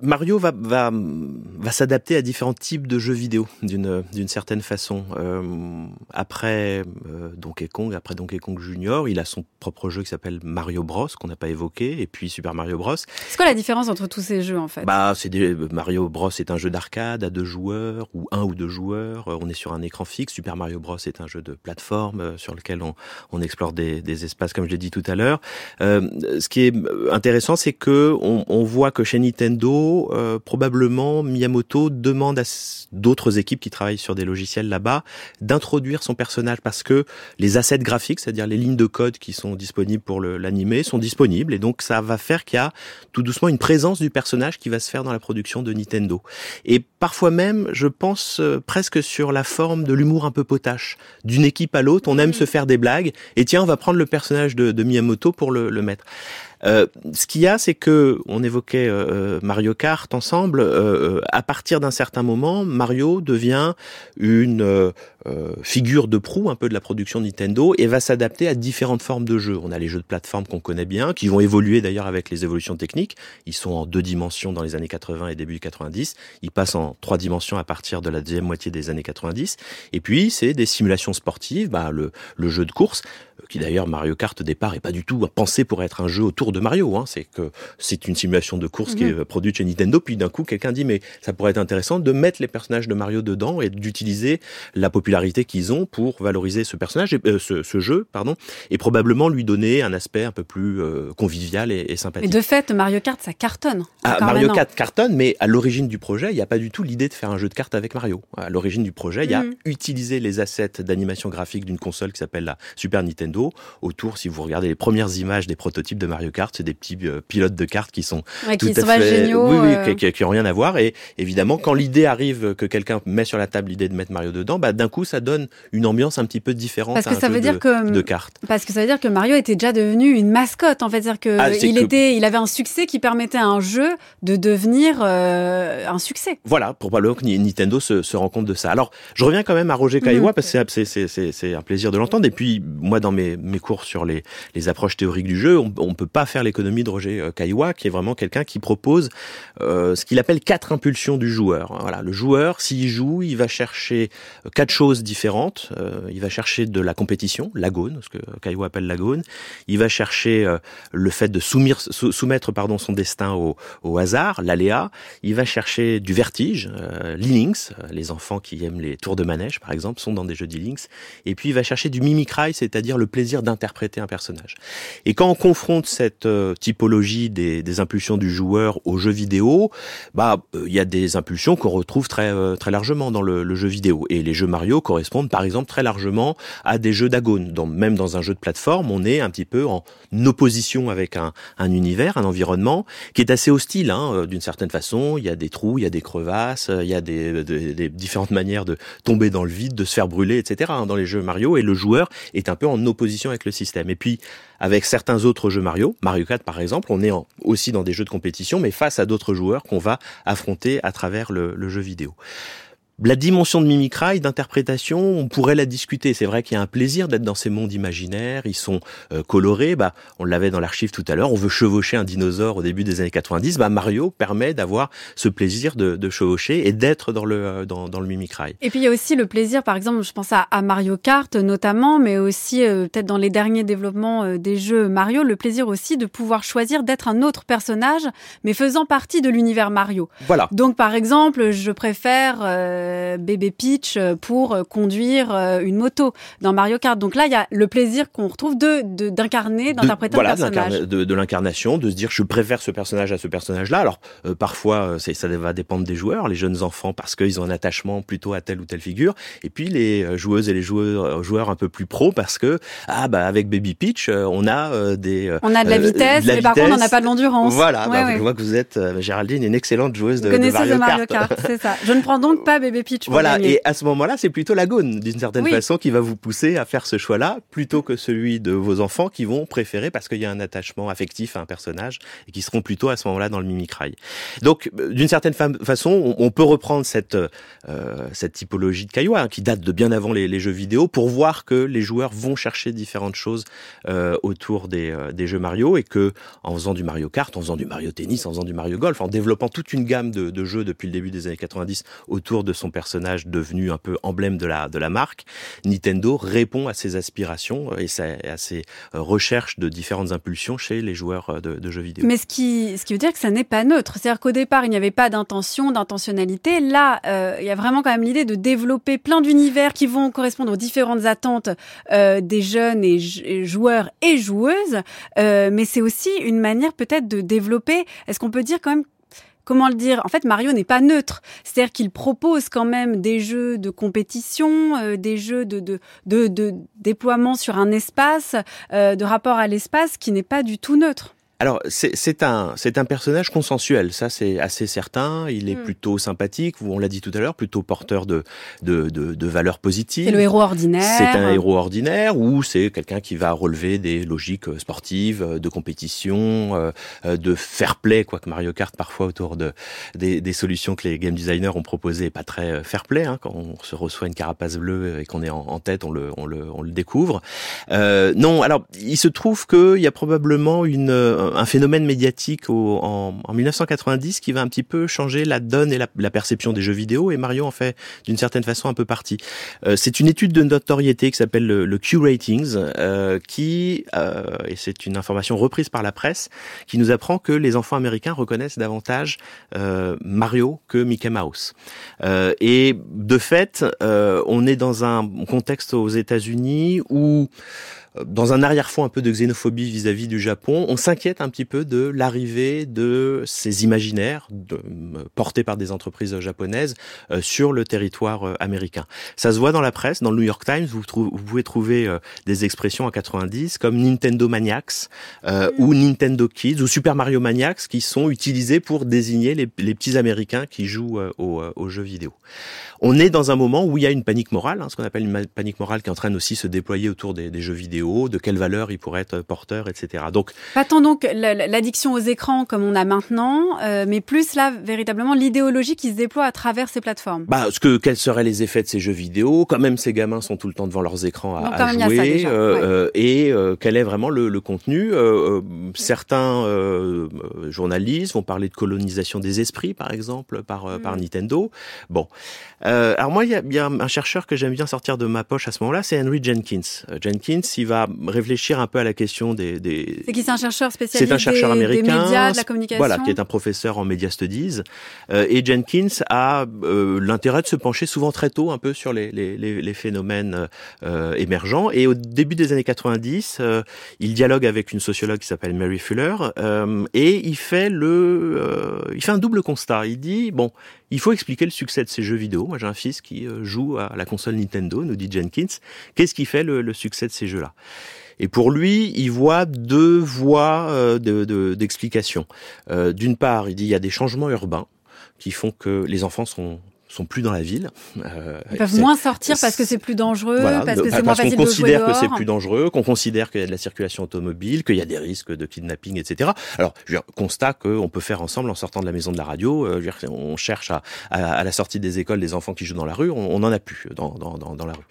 [SPEAKER 3] Mario va, va, va s'adapter à différents types de jeux vidéo d'une d'une certaine façon. Euh, après euh, Donkey Kong, après Donkey Kong Junior, il a son propre jeu qui s'appelle Mario Bros qu'on n'a pas évoqué, et puis Super Mario Bros.
[SPEAKER 1] C'est quoi la différence entre tous ces jeux en fait?
[SPEAKER 3] Bah, c'est Mario Bros est un jeu d'arcade à deux joueurs ou un ou deux joueurs. Euh, on est sur un écran fixe. Super Mario Bros est un jeu de plateforme euh, sur lequel on, on explore des, des espaces comme je l'ai dit tout à l'heure. Euh, ce qui est intéressant, c'est que on, on voit que chez Nintendo euh, probablement Miyamoto demande à d'autres équipes qui travaillent sur des logiciels là-bas d'introduire son personnage parce que les assets graphiques, c'est-à-dire les lignes de code qui sont disponibles pour l'animer, sont disponibles et donc ça va faire qu'il y a tout doucement une présence du personnage qui va se faire dans la production de Nintendo. Et parfois même, je pense euh, presque sur la forme de l'humour un peu potache. D'une équipe à l'autre, on aime se faire des blagues et tiens, on va prendre le personnage de, Miyamoto pour le, le mettre. Euh, ce qu'il y a, c'est que on évoquait euh, euh, Mario Kart ensemble. à partir d'un certain moment, Mario devient une figure de proue un peu de la production Nintendo et va s'adapter à différentes formes de jeux. On a les jeux de plateforme qu'on connaît bien, qui vont évoluer d'ailleurs avec les évolutions techniques. Ils sont en deux dimensions dans les années 80 et début 90. Ils passent en trois dimensions à partir de la deuxième moitié des années 90. Et puis, c'est des simulations sportives, bah, le, le jeu de course qui d'ailleurs Mario Kart au départ est pas du tout pensé pour être un jeu autour de Mario. Hein. C'est que c'est une simulation de course qui est mhm. produite chez Nintendo. Puis d'un coup, quelqu'un dit mais ça pourrait être intéressant de mettre les personnages de Mario dedans et d'utiliser la qu'ils ont pour valoriser ce personnage, et, euh, ce, jeu, pardon, et probablement lui donner un aspect un peu plus euh, convivial et, sympathique.
[SPEAKER 1] Et de fait, Mario Kart, ça cartonne.
[SPEAKER 3] Ah, Mario Kart cartonne, mais à l'origine du projet, il n'y a pas du tout l'idée de faire un jeu de cartes avec Mario. À l'origine du projet, il y a mhm. utiliser les assets d'animation graphique d'une console qui s'appelle la Super Nintendo autour. Si vous regardez les premières images des prototypes de Mario Kart, c'est des petits euh, pilotes de cartes qui sont
[SPEAKER 1] tout à fait géniaux,
[SPEAKER 3] oui, oui, qui, qui, ont rien à voir. Et évidemment, quand l'idée arrive que quelqu'un met sur la table l'idée de mettre Mario dedans, bah d'un coup, ça donne une ambiance un petit peu différente.
[SPEAKER 1] Parce que ça veut dire
[SPEAKER 3] de,
[SPEAKER 1] que
[SPEAKER 3] de cartes.
[SPEAKER 1] Parce que ça veut dire que Mario était déjà devenu une mascotte. En fait, c'est-à-dire que ah, il était, il avait un succès qui permettait à un jeu de devenir euh, un succès.
[SPEAKER 3] Voilà, pour probablement que Nintendo se, se rend compte de ça. Alors, je reviens quand même à Roger Kaiwa mm. parce que c'est un plaisir de l'entendre. Et puis, moi, dans mes, mes cours sur les, les approches théoriques du jeu, on ne peut pas faire l'économie de Roger euh, Kaiwa, qui est vraiment quelqu'un qui propose euh, ce qu'il appelle quatre impulsions du joueur. Voilà, le joueur, s'il joue, il va chercher euh, quatre choses différentes. il va chercher de la compétition, l'agone, ce que Kaiwa appelle l'agone. Il va chercher le fait de soumettre, son destin au, hasard, l'aléa. Il va chercher du vertige, euh. Les enfants qui aiment les tours de manège, par exemple, sont dans des jeux d'e-links. Et puis il va chercher du mimicry, c'est-à-dire le plaisir d'interpréter un personnage. Et quand on confronte cette cette typologie des, impulsions du joueur au jeu vidéo, bah il y a des impulsions qu'on retrouve très largement dans le, jeu vidéo. Et les jeux Mario correspondent par exemple très largement à des jeux d'agone. même dans un jeu de plateforme, on est un petit peu en opposition avec un, un univers, un environnement qui est assez hostile hein, d'une certaine façon. Il y a des trous, il y a des crevasses, il y a des, des, différentes manières de tomber dans le vide, de se faire brûler, etc. Hein, dans les jeux Mario. Et le joueur est un peu en opposition avec le système. Et puis avec certains autres jeux Mario, Mario 4 par exemple, on est aussi dans des jeux de compétition, mais face à d'autres joueurs qu'on va affronter à travers le jeu vidéo. La dimension de mimicry, d'interprétation, on pourrait la discuter. C'est vrai qu'il y a un plaisir d'être dans ces mondes imaginaires. Ils sont euh, colorés. Bah, on l'avait dans l'archive tout à l'heure. On veut chevaucher un dinosaure au début des années 90. Bah, Mario permet d'avoir ce plaisir de, de chevaucher et d'être dans le euh, dans, dans, le mimicry.
[SPEAKER 1] Et puis il y a aussi le plaisir, par exemple, je pense à, à Mario Kart notamment, mais aussi euh, peut-être dans les derniers développements des jeux Mario, le plaisir aussi de pouvoir choisir d'être un autre personnage, mais faisant partie de l'univers Mario.
[SPEAKER 3] Voilà.
[SPEAKER 1] Donc par exemple, je préfère euh, bébé Peach euh, pour euh, conduire une moto dans Mario Kart. Donc là, il y a le plaisir qu'on retrouve de d'incarner, d'interpréter un personnage.
[SPEAKER 3] De, de l'incarnation, de se dire je préfère ce personnage à ce personnage-là. Alors parfois, ça va dépendre des joueurs, les jeunes enfants parce qu'ils ont un attachement plutôt à telle ou telle figure, et puis les joueuses et les joueurs, joueurs un peu plus pros parce que ah bah avec Baby Peach, on a des
[SPEAKER 1] on a de la vitesse, mais par contre on n'a pas de l'endurance.
[SPEAKER 3] Voilà, bah, je vois que vous êtes Géraldine, une excellente joueuse de,
[SPEAKER 1] de
[SPEAKER 3] Mario,
[SPEAKER 1] Mario Kart. c'est ça. Je ne prends donc pas Baby
[SPEAKER 3] Voilà, et à ce moment-là, c'est plutôt la gone, d'une certaine façon, qui va vous pousser à faire ce choix-là, plutôt que celui de vos enfants qui vont préférer parce qu'il y a un attachement affectif à un personnage et qui seront plutôt à ce moment-là dans le mimicry. Donc, euh, d'une certaine façon, on, peut reprendre cette euh, cette typologie de Kaiwa hein, qui date de bien avant les, les, jeux vidéo pour voir que les joueurs vont chercher différentes choses euh, autour des, euh, des jeux Mario et que en faisant du Mario Kart, en faisant du Mario Tennis, en faisant du Mario Golf, en développant toute une gamme de, de jeux depuis le début des années 90 autour de son personnage devenu un peu emblème de la, de la marque, Nintendo répond à ses aspirations et à ses euh, recherches de différentes impulsions chez les joueurs euh, de, jeux vidéo.
[SPEAKER 1] Mais ce qui, ce qui veut dire que ça n'est pas neutre. C'est-à-dire qu'au départ, il n'y avait pas d'intention, d'intentionnalité. Là, euh, il y a vraiment quand même l'idée de développer plein d'univers qui vont correspondre aux différentes attentes euh, des jeunes et, joueurs et joueuses. Euh, mais c'est aussi une manière peut-être de développer, est-ce qu'on peut dire quand même comment le dire En fait, Mario n'est pas neutre. C'est-à-dire qu'il propose quand même des jeux de compétition, euh, des jeux de, de, de, de, déploiement sur un espace, euh, de rapport à l'espace qui n'est pas du tout neutre.
[SPEAKER 3] Alors c'est un c'est un personnage consensuel, ça c'est assez certain. Il est mm. plutôt sympathique, on l'a dit tout à l'heure, plutôt porteur de de, de, de valeurs positives.
[SPEAKER 1] C'est le héros ordinaire.
[SPEAKER 3] C'est un héros ordinaire ou c'est quelqu'un qui va relever des logiques euh, sportives, euh, de compétition, euh, de fair play, quoique Mario Kart parfois autour de des, des, solutions que les game designers ont proposées pas très fair play. Hein, quand on se reçoit une carapace bleue et qu'on est en, en, tête, on le on le on le découvre. Euh, non, alors il se trouve qu'il y a probablement une un phénomène médiatique au, en, en, 1990 qui va un petit peu changer la donne et la, la perception des jeux vidéo et Mario en fait d'une certaine façon un peu partie. Euh, c'est une étude de notoriété qui s'appelle le, le, Q Ratings euh, qui, euh, et c'est une information reprise par la presse, qui nous apprend que les enfants américains reconnaissent davantage euh, Mario que Mickey Mouse. Euh, et de fait, euh, on est dans un contexte aux États-Unis où dans un arrière-fond un peu de xénophobie vis-à-vis du Japon, on s'inquiète un petit peu de l'arrivée de ces imaginaires de, portés par des entreprises japonaises euh, sur le territoire euh, américain. Ça se voit dans la presse, dans le New York Times, vous, vous pouvez trouver euh, des expressions en 90 comme Nintendo Maniacs euh, ou Nintendo Kids ou Super Mario Maniacs qui sont utilisés pour désigner les, les petits Américains qui jouent aux, aux jeux vidéo. On est dans un moment où il y a une panique morale, hein, ce qu'on appelle une panique morale qui est en train aussi se déployer autour des, des jeux vidéo, de quelle valeur ils pourraient être porteurs, etc.
[SPEAKER 1] Donc, pas tant donc l'addiction aux écrans comme on a maintenant, euh, mais plus là véritablement l'idéologie qui se déploie à travers ces plateformes.
[SPEAKER 3] Bah, ce que quels seraient les effets de ces jeux vidéo? Quand même, ces gamins sont tout le temps devant leurs écrans à, à jouer, euh, ouais. euh, et euh, quel est vraiment le, le contenu? Certains journalistes vont parler de colonisation des esprits, par exemple, par mm. par Nintendo. Bon. Alors moi, il y a, y a, un chercheur que j'aime bien sortir de ma poche à ce moment-là, c'est Henry Jenkins. Jenkins, il va réfléchir un peu à la question des... des...
[SPEAKER 1] C'est qui c'est un chercheur spécialisé spécialiste
[SPEAKER 3] un chercheur
[SPEAKER 1] des,
[SPEAKER 3] américain,
[SPEAKER 1] des médias, de la communication.
[SPEAKER 3] Voilà, qui est un professeur en media studies. Euh, et Jenkins a euh, l'intérêt de se pencher souvent très tôt un peu sur les, les, les, les phénomènes euh, émergents. Et au début des années 90, euh, il dialogue avec une sociologue qui s'appelle Mary Fuller et il fait le, il fait un double constat. Il dit bon, il faut expliquer le succès de ces jeux vidéo. Moi, j'ai un fils qui joue à la console Nintendo, nous dit Jenkins. Qu'est-ce qui fait le, succès de ces jeux-là? Et pour lui, il voit deux voies euh, d'explication. De, euh, D'une part, il dit il y a des changements urbains qui font que les enfants sont sont plus dans la ville.
[SPEAKER 1] Euh, Ils peuvent moins sortir parce que c'est plus dangereux, parce que c'est moins facile
[SPEAKER 3] qu'on considère
[SPEAKER 1] que
[SPEAKER 3] c'est plus dangereux, qu'on considère qu'il y a de la circulation automobile, qu'il y a des risques de kidnapping, etc. Alors, je veux dire, constat qu'on peut faire ensemble en sortant de la maison de la radio. Euh, je veux dire, on cherche à, à, à, la sortie des écoles des enfants qui jouent dans la rue, on, on en a plus dans, dans, dans, dans la rue.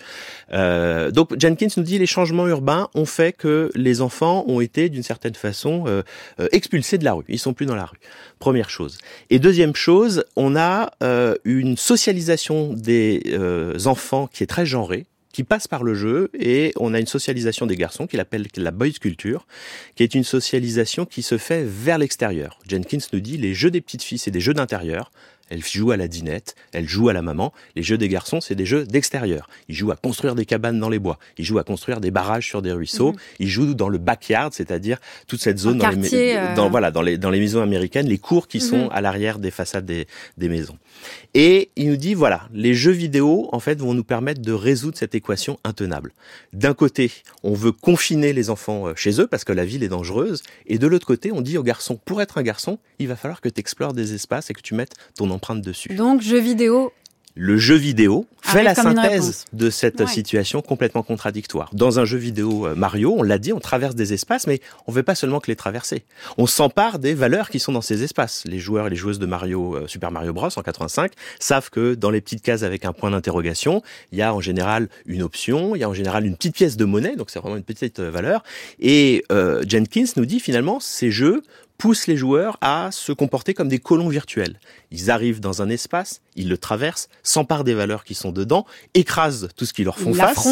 [SPEAKER 3] Euh, donc, Jenkins nous dit les changements urbains ont fait que les enfants ont été d'une certaine façon euh, euh, expulsés de la rue. Ils sont plus dans la rue. Première chose. Et deuxième chose, on a euh, une socialisation des euh, enfants qui est très genrée qui passe par le jeu et on a une socialisation des garçons qu'il appelle la boys culture, qui est une socialisation qui se fait vers l'extérieur. Jenkins nous dit les jeux des petites filles c'est des jeux d'intérieur, elle joue à la dinette, elle joue à la maman. Les jeux des garçons, c'est des jeux d'extérieur. Ils jouent à construire des cabanes dans les bois. Ils jouent à construire des barrages sur des ruisseaux. Mmh. Ils jouent dans le backyard, c'est-à-dire toute cette zone dans,
[SPEAKER 1] quartier,
[SPEAKER 3] les,
[SPEAKER 1] euh...
[SPEAKER 3] dans, voilà, dans, les, dans les maisons américaines, les cours qui sont à l'arrière des façades des, des maisons. Et il nous dit, voilà, les jeux vidéo, en fait, vont nous permettre de résoudre cette équation intenable. D'un côté, on veut confiner les enfants chez eux parce que la ville est dangereuse. Et de l'autre côté, on dit aux garçons, pour être un garçon, il va falloir que tu explores des espaces et que tu mettes ton empreinte dessus.
[SPEAKER 1] Donc, jeux vidéo
[SPEAKER 3] le jeu vidéo fait la synthèse de cette ouais. situation complètement contradictoire. Dans un jeu vidéo Mario, on l'a dit, on traverse des espaces, mais on ne veut pas seulement que les traverser. On s'empare des valeurs qui sont dans ces espaces. Les joueurs et les joueuses de Mario, euh, Super Mario Bros en 85 savent que dans les petites cases avec un point d'interrogation, il y a en général une option, il y a en général une petite pièce de monnaie, donc c'est vraiment une petite valeur. Et euh, Jenkins nous dit finalement, ces jeux poussent les joueurs à se comporter comme des colons virtuels. Ils arrivent dans un espace, ils le traversent, s'emparent des valeurs qui sont dedans, écrasent tout ce qui leur font
[SPEAKER 1] ils
[SPEAKER 3] face.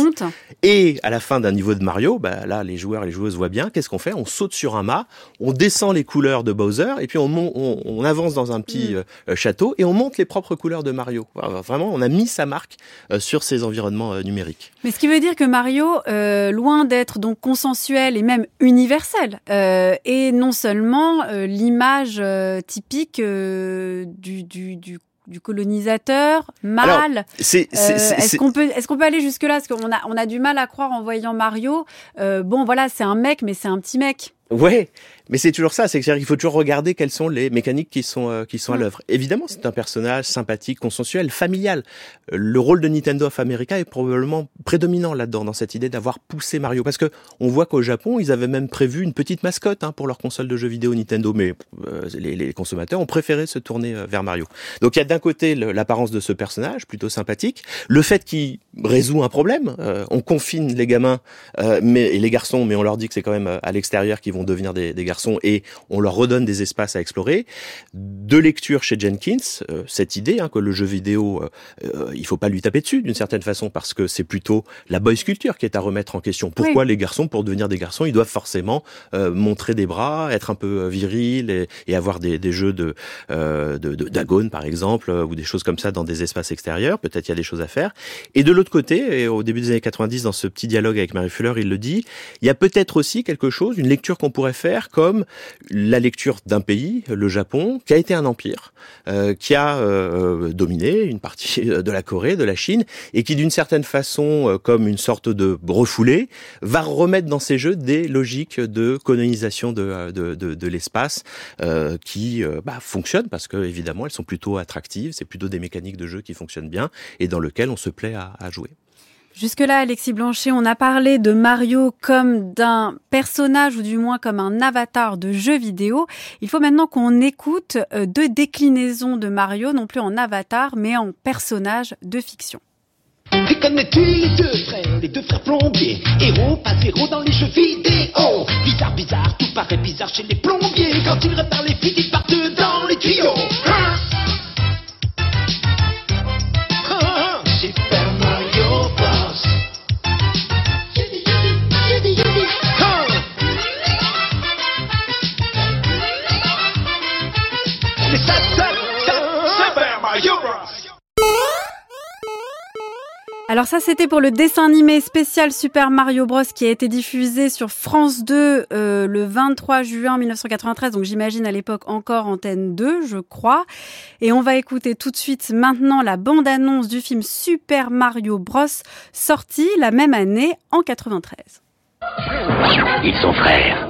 [SPEAKER 3] Et à la fin d'un niveau de Mario, bah là, les joueurs et les joueuses voient bien, qu'est-ce qu'on fait? On saute sur un mât, on descend les couleurs de Bowser, et puis on, on, on avance dans un petit mm. euh, château, et on monte les propres couleurs de Mario. Vraiment, on a mis sa marque euh, sur ces environnements euh, numériques.
[SPEAKER 1] Mais ce qui veut dire que Mario, euh, loin d'être donc consensuel et même universel, euh, est non seulement euh, l'image typique du, du, du du colonisateur mâle. Est-ce qu'on peut est-ce qu'on peut aller jusque là Parce qu'on a on a du mal à croire en voyant Mario. Euh, bon voilà, c'est un mec, mais c'est un petit mec.
[SPEAKER 3] Ouais, mais c'est toujours ça, c'est qu'il faut toujours regarder quelles sont les mécaniques qui sont euh, qui sont à l'œuvre. Évidemment, c'est un personnage sympathique, consensuel, familial. Le rôle de Nintendo of America est probablement prédominant là-dedans dans cette idée d'avoir poussé Mario parce que on voit qu'au Japon, ils avaient même prévu une petite mascotte hein, pour leur console de jeux vidéo Nintendo, mais euh, les, les, consommateurs ont préféré se tourner vers Mario. Donc il y a d'un côté l'apparence de ce personnage plutôt sympathique, le fait qu'il résout un problème. Euh, on confine les gamins mais et les garçons, mais on leur dit que c'est quand même à l'extérieur qu'ils vont devenir des, des, garçons et on leur redonne des espaces à explorer. De lecture chez Jenkins, euh, cette idée hein, que le jeu vidéo, euh, il faut pas lui taper dessus d'une certaine façon parce que c'est plutôt la boys culture qui est à remettre en question. Pourquoi oui. les garçons, pour devenir des garçons, ils doivent forcément euh, montrer des bras, être un peu viril et, et avoir des, des, jeux de, de, de d'agone par exemple ou des choses comme ça dans des espaces extérieurs. Peut-être il y a des choses à faire. Et de l'autre côté, et au début des années 90, dans ce petit dialogue avec Marie Fuller, il le dit, il y a peut-être aussi quelque chose, une lecture qu'on pourrait faire comme la lecture d'un pays, le Japon, qui a été un empire, euh, qui a euh, dominé une partie de la Corée, de la Chine, et qui d'une certaine façon, euh, comme une sorte de refoulé, va remettre dans ses jeux des logiques de colonisation de, de, de, de l'espace euh, qui bah, fonctionnent parce que évidemment elles sont plutôt attractives, c'est plutôt des mécaniques de jeu qui fonctionnent bien et dans lequel on se plaît à, à jouer.
[SPEAKER 1] Jusque-là, Alexis Blanchet, on a parlé de Mario comme d'un personnage ou du moins comme un avatar de jeu vidéo. Il faut maintenant qu'on écoute deux déclinaisons de Mario, non plus en avatar, mais en personnage de fiction.
[SPEAKER 7] Et connais-tu les deux frères, les deux frères plombiers? Héros, pas héros dans les jeux vidéo Bizarre, bizarre, tout paraît bizarre chez les plombiers Quand ils réparent les filles, ils partent dans les tuyaux hein
[SPEAKER 1] Alors ça, c'était pour le dessin animé spécial Super Mario Bros qui a été diffusé sur France 2 euh, le 23 juin 1993. Donc j'imagine à l'époque encore antenne 2, je crois. Et on va écouter tout de suite maintenant la bande-annonce du film Super Mario Bros sorti la même année en 93.
[SPEAKER 8] Ils sont frères.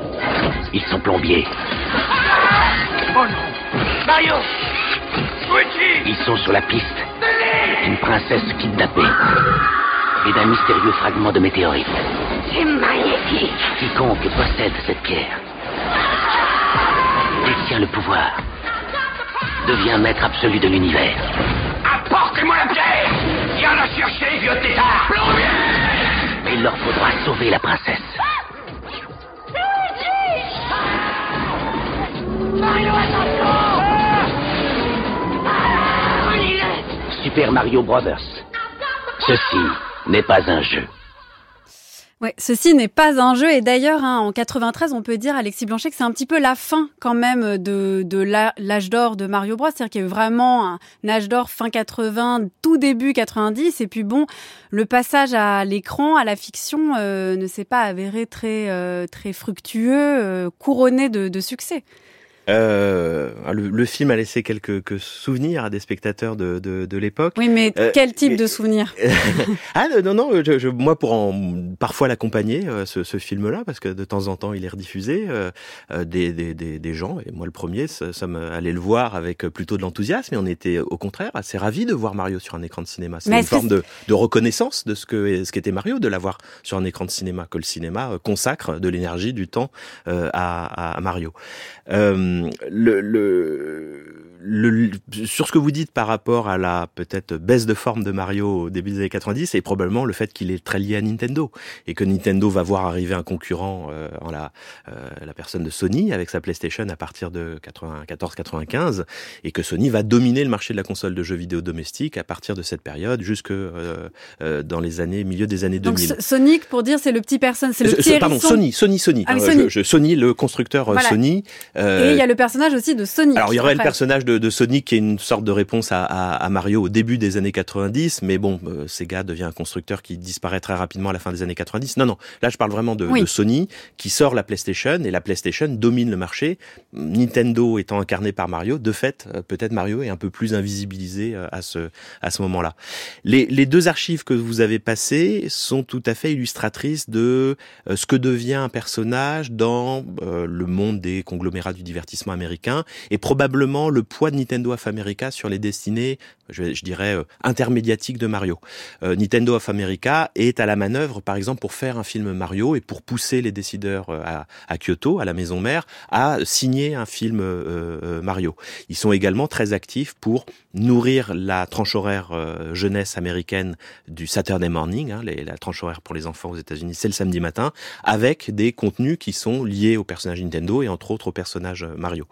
[SPEAKER 8] Ils sont plombiers.
[SPEAKER 9] Oh non Mario
[SPEAKER 8] Ils sont sur la piste une princesse kidnappée. Et d'un mystérieux fragment de météorite.
[SPEAKER 9] C'est magnifique.
[SPEAKER 8] Quiconque possède cette pierre détient le pouvoir, devient maître absolu de l'univers.
[SPEAKER 9] Apportez-moi la pierre. Viens la chercher, vieux tétard
[SPEAKER 8] Mais il leur faudra sauver la princesse.
[SPEAKER 9] Mario, attention
[SPEAKER 8] Super Mario Brothers. Ceci n'est pas un jeu.
[SPEAKER 1] Ouais, ceci n'est pas un jeu et d'ailleurs hein, en 93 on peut dire Alexis Blanchet que c'est un petit peu la fin quand même de, de l'âge d'or de Mario Bros, c'est-à-dire qu'il y a vraiment un âge d'or fin 80, tout début 90 et puis bon, le passage à l'écran, à la fiction euh, ne s'est pas avéré très euh, très fructueux, euh, couronné de succès.
[SPEAKER 3] Euh, le, le, film a laissé quelques, souvenirs à des spectateurs de, de, de l'époque.
[SPEAKER 1] Oui, mais euh, quel type de souvenirs?
[SPEAKER 3] Ah non, non, je, je, moi pour en parfois l'accompagner, euh, ce, ce film-là, parce que de temps en temps il est rediffusé, euh, des, des, des, des, gens, et moi le premier, ça, ça me allait le voir avec plutôt de l'enthousiasme, et on était au contraire assez ravis de voir Mario sur un écran de cinéma. C'est une forme de, de, reconnaissance de ce que ce qu'était Mario, de l'avoir sur un écran de cinéma, que le cinéma consacre de l'énergie, du temps à, à, Mario. Euh, le, le le, sur ce que vous dites par rapport à la peut-être baisse de forme de Mario au début des années 90, et probablement le fait qu'il est très lié à Nintendo et que Nintendo va voir arriver un concurrent euh, en la, euh, la personne de Sony avec sa PlayStation à partir de 94-95 et que Sony va dominer le marché de la console de jeux vidéo domestique à partir de cette période jusque euh, euh dans les années milieu des années 2000.
[SPEAKER 1] Donc Sonic pour dire c'est le petit personne, c'est le petit
[SPEAKER 3] Pardon, Sony, Sony, Sony. Ah, Sony. Je, Sony, le constructeur voilà. Sony.
[SPEAKER 1] et y a le personnage aussi de Sonic.
[SPEAKER 3] Alors il y aurait le personnage de de, Sonic qui est une sorte de réponse à, Mario au début des années 90, mais bon, euh, Sega devient un constructeur qui disparaît très rapidement à la fin des années 90. Non, non, là je parle vraiment de, Sony qui sort la PlayStation et la PlayStation domine le marché. Nintendo étant incarné par Mario, de fait, euh, peut-être Mario est un peu plus invisibilisé euh, à ce à ce moment-là. Les, les deux archives que vous avez passées sont tout à fait illustratrices de ce que devient un personnage dans le monde des conglomérats du divertissement américain et probablement le poids de Nintendo of America sur les destinées, je, dirais, euh, intermédiatiques de Mario. Euh, Nintendo of America est à la manœuvre, par exemple, pour faire un film Mario et pour pousser les décideurs euh, à, Kyoto, à la maison mère, à signer un film euh, Mario. Ils sont également très actifs pour nourrir la tranche horaire jeunesse américaine du Saturday morning, hein, la tranche horaire pour les enfants aux États-Unis, c'est le samedi matin, avec des contenus qui sont liés au personnage Nintendo et entre autres au personnage Mario.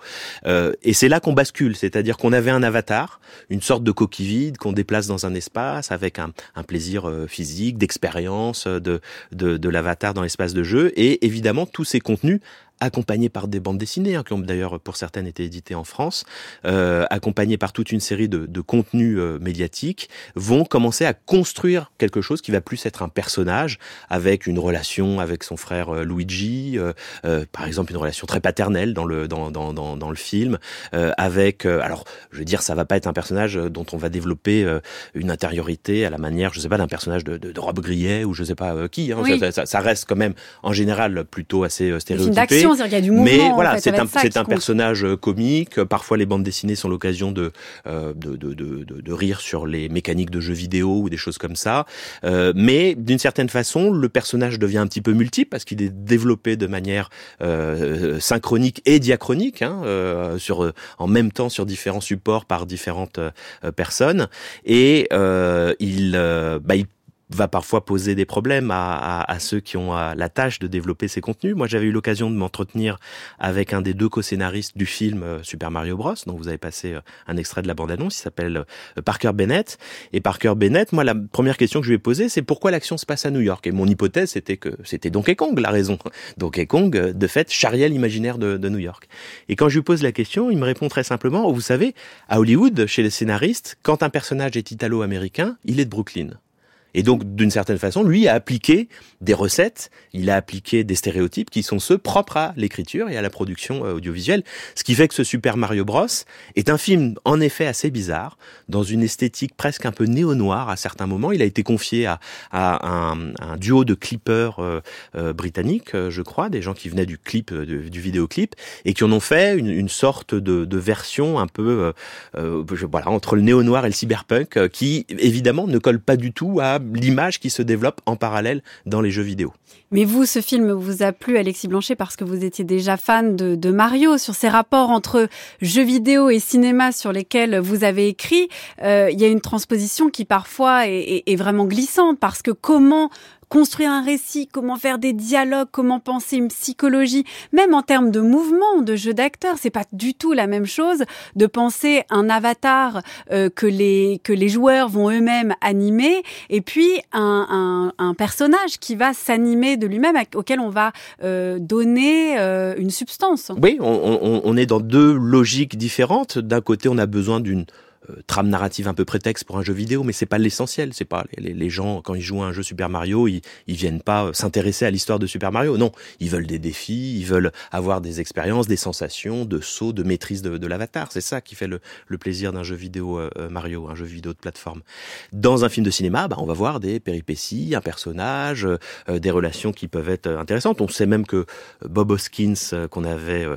[SPEAKER 3] et c'est là qu'on bascule c'est-à-dire qu'on avait un avatar, une sorte de coquille vide qu'on déplace dans un espace avec un, un plaisir euh, physique, d'expérience de, de, de l'avatar dans l'espace de jeu, et évidemment tous ces contenus accompagnés par des bandes dessinées, hein, qui ont d'ailleurs pour certaines été éditées en France, euh, accompagnés par toute une série de, de contenus euh, médiatiques, vont commencer à construire quelque chose qui va plus être un personnage avec une relation avec son frère euh, Luigi, euh, euh, par exemple une relation très paternelle dans le dans dans dans, dans le film, euh, avec alors je veux dire ça va pas être un personnage dont on va développer une intériorité à la manière je sais pas d'un personnage de, de, de Rob Grillet ou je sais pas qui, hein, oui. ça, ça, ça, reste quand même en général plutôt assez stéréotypé
[SPEAKER 1] il y a du mouvement.
[SPEAKER 3] Mais voilà, c'est un, c'est un personnage euh, comique. Parfois, les bandes dessinées sont l'occasion de, euh, de, de, de, de, rire sur les mécaniques de jeux vidéo ou des choses comme ça. Euh, mais d'une certaine façon, le personnage devient un petit peu multiple parce qu'il est développé de manière euh, synchronique et diachronique, hein, euh, sur, en même temps sur différents supports par différentes euh, personnes. Et il, bah, il va parfois poser des problèmes à, à, à ceux qui ont la tâche de développer ces contenus. Moi, j'avais eu l'occasion de m'entretenir avec un des deux co-scénaristes du film euh, Super Mario Bros, dont vous avez passé euh, un extrait de la bande-annonce. Il s'appelle euh, Parker Bennett. Et Parker Bennett, moi, la première question que je lui ai posée, c'est pourquoi l'action se passe à New York? Et mon hypothèse, c'était que c'était Donkey Kong la raison. Donkey Kong, de fait, charriait l'imaginaire de, de New York. Et quand je lui pose la question, il me répond très simplement, oh, vous savez, à Hollywood, chez les scénaristes, quand un personnage est italo-américain, il est de Brooklyn. Et donc, d'une certaine façon, lui a appliqué des recettes, il a appliqué des stéréotypes qui sont ceux propres à l'écriture et à la production euh, audiovisuelle. Ce qui fait que ce Super Mario Bros est un film, en effet, assez bizarre, dans une esthétique presque un peu néo-noire à certains moments. Il a été confié à, à un, un, duo de clippers euh, euh, britanniques, euh, je crois, des gens qui venaient du clip, du vidéoclip, et qui en ont fait une, une sorte de, de, version un peu, voilà, entre le néo-noir et le cyberpunk, qui évidemment ne colle pas du tout à l'image qui se développe en parallèle dans les jeux vidéo.
[SPEAKER 1] Mais vous, ce film vous a plu, Alexis Blanchet, parce que vous étiez déjà fan de, Mario, sur ces rapports entre jeux vidéo et cinéma sur lesquels vous avez écrit. Euh, il y a une transposition qui parfois est vraiment glissante, parce que comment construire un récit, comment faire des dialogues, comment penser une psychologie, même en termes de mouvement, de jeu d'acteur, c'est pas du tout la même chose de penser un avatar euh, que les que les joueurs vont eux-mêmes animer, et puis un, un, un personnage qui va s'animer de lui-même, auquel on va euh, donner euh, une substance.
[SPEAKER 3] Oui, on, on, on est dans deux logiques différentes. D'un côté, on a besoin d'une trame narrative un peu prétexte pour un jeu vidéo, mais c'est pas l'essentiel. C'est pas les, les, gens quand ils jouent à un jeu Super Mario, ils, ils viennent pas euh, s'intéresser à l'histoire de Super Mario. Non, ils veulent des défis, ils veulent avoir des expériences, des sensations, de saut, de maîtrise de, de l'avatar. C'est ça qui fait le, le plaisir d'un jeu vidéo euh, Mario, un jeu vidéo de plateforme. Dans un film de cinéma, bah, on va voir des péripéties, un personnage, euh, des relations qui peuvent être intéressantes. On sait même que Bob Hoskins, euh, qu'on avait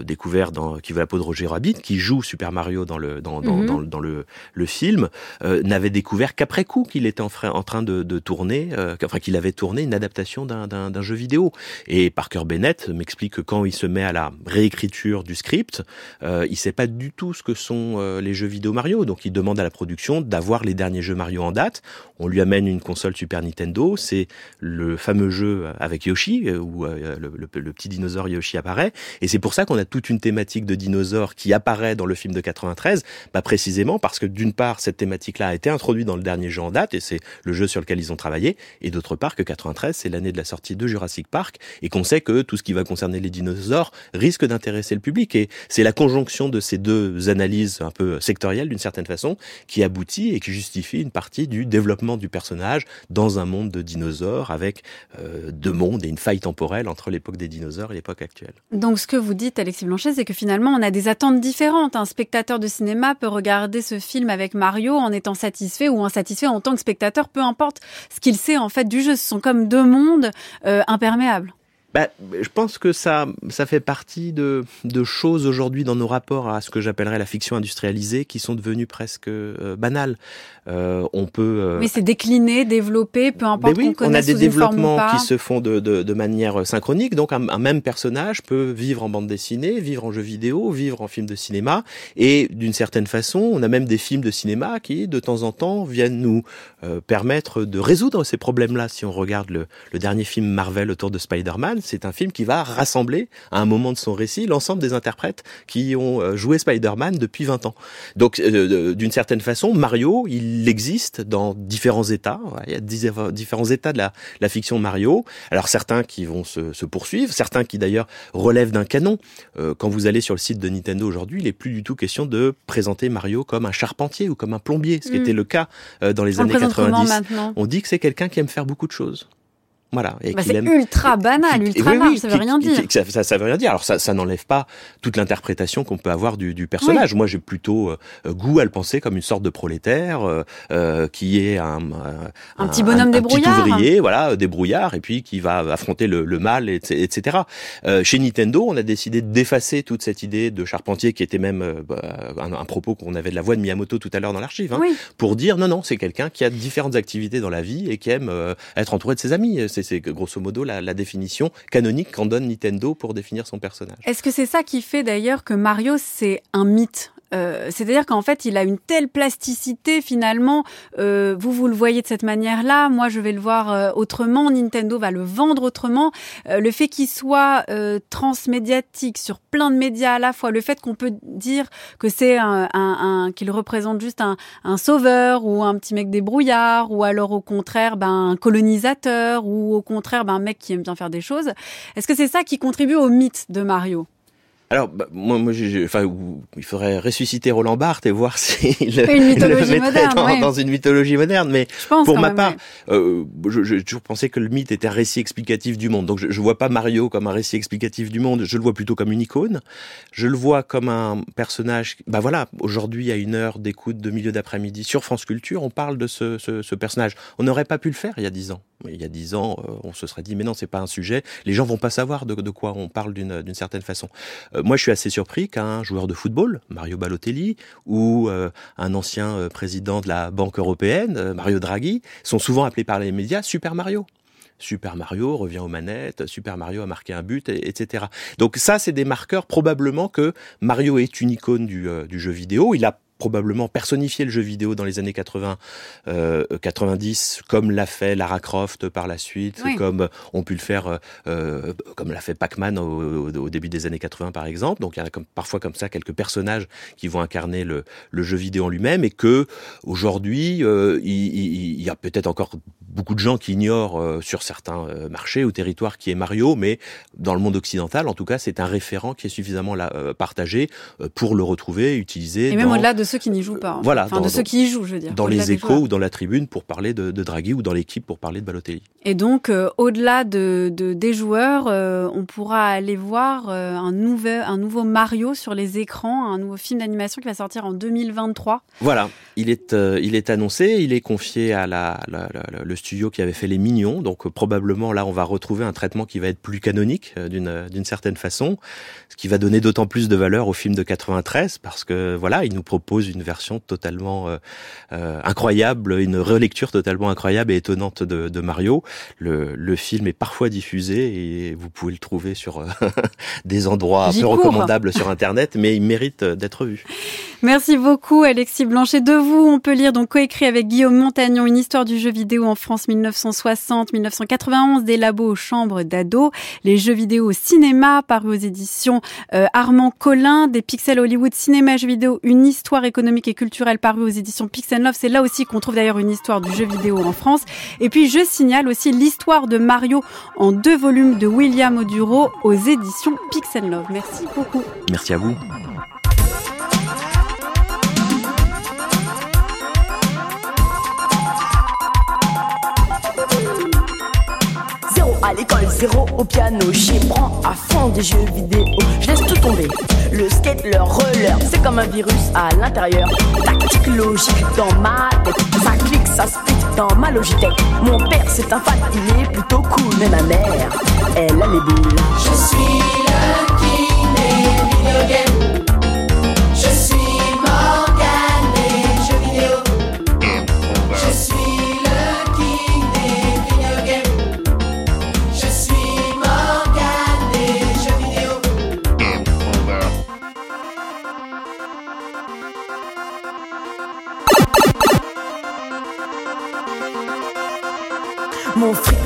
[SPEAKER 3] découvert dans Qui veut la peau de Roger Rabbit, qui joue Super Mario dans le dans, dans, mm -hmm. dans, dans le, film, euh, n'avait découvert qu'après coup qu'il était en, train de, tourner, euh, enfin qu'il avait tourné une adaptation d'un jeu vidéo. Et Parker Bennett m'explique que quand il se met à la réécriture du script, euh, il sait pas du tout ce que sont euh, les jeux vidéo Mario, donc il demande à la production d'avoir les derniers jeux Mario en date. On lui amène une console Super Nintendo, c'est le fameux jeu avec Yoshi euh, où euh, le, le, le, petit dinosaure Yoshi apparaît, et c'est pour ça qu'on a toute une thématique de dinosaures qui apparaît dans le film de 93, bah, précisément parce que d'une part, cette thématique-là a été introduite dans le dernier jeu en date, et c'est le jeu sur lequel ils ont travaillé, et d'autre part que 93, c'est l'année de la sortie de Jurassic Park, et qu'on sait que tout ce qui va concerner les dinosaures risque d'intéresser le public, et c'est la conjonction de ces deux analyses un peu sectorielles d'une certaine façon qui aboutit et qui justifie une partie du développement du personnage dans un monde de dinosaures avec euh, deux mondes et une faille temporelle entre l'époque des dinosaures et l'époque actuelle.
[SPEAKER 1] Donc ce que vous dites, Alexis Blanchet, c'est que finalement on a des attentes différentes. Un spectateur de cinéma peut regarder regarder ce film avec Mario en étant satisfait ou insatisfait en tant que spectateur, peu importe ce qu'il sait en fait du jeu. Ce sont comme deux mondes euh, imperméables.
[SPEAKER 3] Bah, je pense que ça, ça fait partie de, de choses aujourd'hui dans nos rapports à ce que j'appellerais la fiction industrialisée qui sont devenues presque euh, banales. Euh, on peut.
[SPEAKER 1] Euh... Mais c'est décliné, développé, peu importe.
[SPEAKER 3] oui, on a des développements qui se font de, de, de manière synchronique. Donc un, un, même personnage peut vivre en bande dessinée, vivre en jeu vidéo, vivre en film de cinéma. Et d'une certaine façon, on a même des films de cinéma qui, de temps en temps, viennent nous euh, permettre de résoudre ces problèmes-là. Si on regarde le, le dernier film Marvel autour de Spider-Man c'est un film qui va rassembler à un moment de son récit l'ensemble des interprètes qui ont euh, joué Spider-Man depuis 20 ans. Donc, euh, d'une certaine façon, Mario, il existe dans différents états. Il y a différents états de la, la fiction Mario. Alors, certains qui vont se, se poursuivre, certains qui d'ailleurs relèvent d'un canon. Euh, quand vous allez sur le site de Nintendo aujourd'hui, il n'est plus du tout question de présenter Mario comme un charpentier ou comme un plombier, ce qui mmh. était le cas euh, dans les
[SPEAKER 1] On
[SPEAKER 3] années 90.
[SPEAKER 1] On
[SPEAKER 3] dit que c'est quelqu'un qui aime faire beaucoup de choses. Voilà.
[SPEAKER 1] Bah c'est aime... ultra banal, ultra oui, large, oui, ça veut rien dire.
[SPEAKER 3] Ça, ça, ça, veut rien dire. Alors ça, ça n'enlève pas toute l'interprétation qu'on peut avoir du, du personnage. Oui. Moi, j'ai plutôt euh, goût à le penser comme une sorte de prolétaire euh, euh qui est un,
[SPEAKER 1] un, un petit bonhomme
[SPEAKER 3] un,
[SPEAKER 1] débrouillard,
[SPEAKER 3] petit ouvrier, voilà, débrouillard, et puis qui va affronter le, le mal, etc. Euh, chez Nintendo, on a décidé d'effacer toute cette idée de charpentier qui était même euh, bah, un, propos qu'on avait de la voix de Miyamoto tout à l'heure dans l'archive, hein, pour dire non, non, c'est quelqu'un qui a différentes activités dans la vie et qui aime euh, être entouré de ses amis c'est grosso modo la, définition canonique qu'en donne Nintendo pour définir son personnage.
[SPEAKER 1] Est-ce que c'est ça qui fait d'ailleurs que Mario c'est un mythe? Euh, c'est-à-dire qu'en fait, il a une telle plasticité finalement. Euh, vous, vous le voyez de cette manière-là. Moi, je vais le voir euh, autrement. Nintendo va le vendre autrement. Euh, le fait qu'il soit euh, transmédiatique sur plein de médias à la fois, le fait qu'on peut dire que c'est un, un, un qu'il représente juste un, un, sauveur ou un petit mec débrouillard, ou alors au contraire ben, un colonisateur, ou au contraire ben, un mec qui aime bien faire des choses. Est-ce que c'est ça qui contribue au mythe de Mario?
[SPEAKER 3] Alors, bah, moi, moi enfin, il faudrait ressusciter Roland Barthes et voir si
[SPEAKER 1] le, moderne,
[SPEAKER 3] dans, une mythologie moderne. Mais pour ma part, euh, j'ai toujours pensé que le mythe était un récit explicatif du monde. Donc, je, je vois pas Mario comme un récit explicatif du monde. Je le vois plutôt comme une icône. Je le vois comme un personnage. Bah voilà, aujourd'hui, à une heure d'écoute de milieu d'après-midi sur France Culture, on parle de ce, ce, ce personnage. On n'aurait pas pu le faire il y a dix ans. Il y a dix ans, euh, on se serait dit mais non, c'est pas un sujet. Les gens vont pas savoir de, de quoi on parle d'une certaine façon. Euh, moi, je suis assez surpris qu'un joueur de football, Mario Balotelli, ou euh, un ancien euh, président de la Banque européenne, Mario Draghi, sont souvent appelés par les médias Super Mario. Super Mario revient aux manettes, Super Mario a marqué un but, etc. Donc ça, c'est des marqueurs probablement que Mario est une icône du, du jeu vidéo. Il a probablement personnifier le jeu vidéo dans les années 80, euh, 90, comme l'a fait Lara Croft par la suite, comme on pu le faire, euh, euh, comme l'a fait Pac-Man au, au, début des années 80 par exemple. Donc il y a comme, parfois comme ça quelques personnages qui vont incarner le, le jeu vidéo en lui-même et que aujourd'hui euh, il, il, y a peut-être encore beaucoup de gens qui ignorent euh, sur certains marchés ou territoires qui est Mario, mais dans le monde occidental, en tout cas, c'est un référent qui est suffisamment là, partagé pour le retrouver, utiliser.
[SPEAKER 1] Et même au-delà de ceux qui n'y jouent pas.
[SPEAKER 3] Voilà.
[SPEAKER 1] Enfin, de ceux qui y jouent, je veux dire.
[SPEAKER 3] Dans les échos ou dans la tribune pour parler de, de Draghi ou dans l'équipe pour parler de Balotelli.
[SPEAKER 1] Et donc, euh, au-delà de, de, des joueurs, euh, on pourra aller voir euh, un, nouvel, un nouveau Mario sur les écrans, un nouveau film d'animation qui va sortir en 2023.
[SPEAKER 3] Voilà, il est, il est annoncé, il est confié à la, la, la, le studio qui avait fait Les Mignons, donc probablement là on va retrouver un traitement qui va être plus canonique d'une certaine façon, ce qui va donner d'autant plus de valeur au film de 93 parce que voilà, il nous propose une version totalement incroyable, une relecture totalement incroyable et étonnante de, de Mario. Le, le, film est parfois diffusé et vous pouvez le trouver sur euh, des endroits peu recommandables sur Internet, mais il mérite euh, d'être vu.
[SPEAKER 1] Merci beaucoup Alexis Blanchet. De vous, on peut lire donc coécrit avec Guillaume Montagnon une histoire du jeu vidéo en France 1960-1991, des labos aux chambres d'ados, les jeux vidéo au cinéma paru aux éditions euh, Armand Collin, des pixels Hollywood cinéma jeux vidéo, une histoire économique et culturelle paru aux éditions Pixel Love. C'est là aussi qu'on trouve d'ailleurs une histoire du jeu vidéo en France. Et puis je signale aussi l'histoire de Mario en deux volumes de William Oduro aux éditions Pixel Love. Merci beaucoup.
[SPEAKER 3] Merci à vous.
[SPEAKER 10] À l'école, zéro au piano. J'y prends à fond des jeux vidéo. Je laisse tout tomber. Le skate, le roller, c'est comme un virus à l'intérieur. Tactique logique dans ma tête. Ça clique, ça split dans ma Logitech. Mon père, c'est un fan, il est plutôt cool. Mais ma mère, elle a les boules.
[SPEAKER 11] Je suis le king des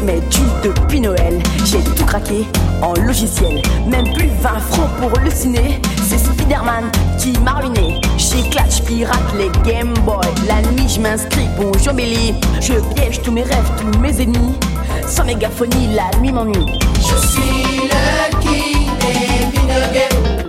[SPEAKER 10] Met du depuis Noël. J'ai tout craqué en logiciel. Même plus 20 francs pour le ciné. C'est Spider-Man qui m'a ruiné. J'éclate, pirate les Game Boy. La nuit, je m'inscris, bonjour Billy. Je piège tous mes rêves, tous mes ennemis. Sans mégaphonie, la nuit m'ennuie.
[SPEAKER 11] Je suis le king des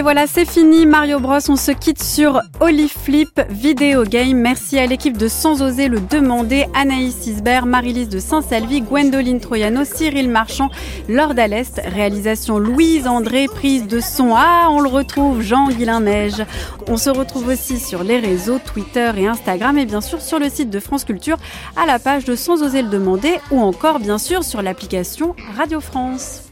[SPEAKER 1] Et voilà, c'est fini Mario Bros. On se quitte sur Oliflip Video Game. Merci à l'équipe de Sans oser le demander, Anaïs Isbert, Marilise de Saint-Salvi, Gwendoline Troyano, Cyril Marchand, Lord Alest, réalisation Louise André, prise de son. Ah, on le retrouve, Jean Guillain Neige. On se retrouve aussi sur les réseaux Twitter et Instagram et bien sûr sur le site de France Culture à la page de Sans oser le demander ou encore bien sûr sur l'application Radio France.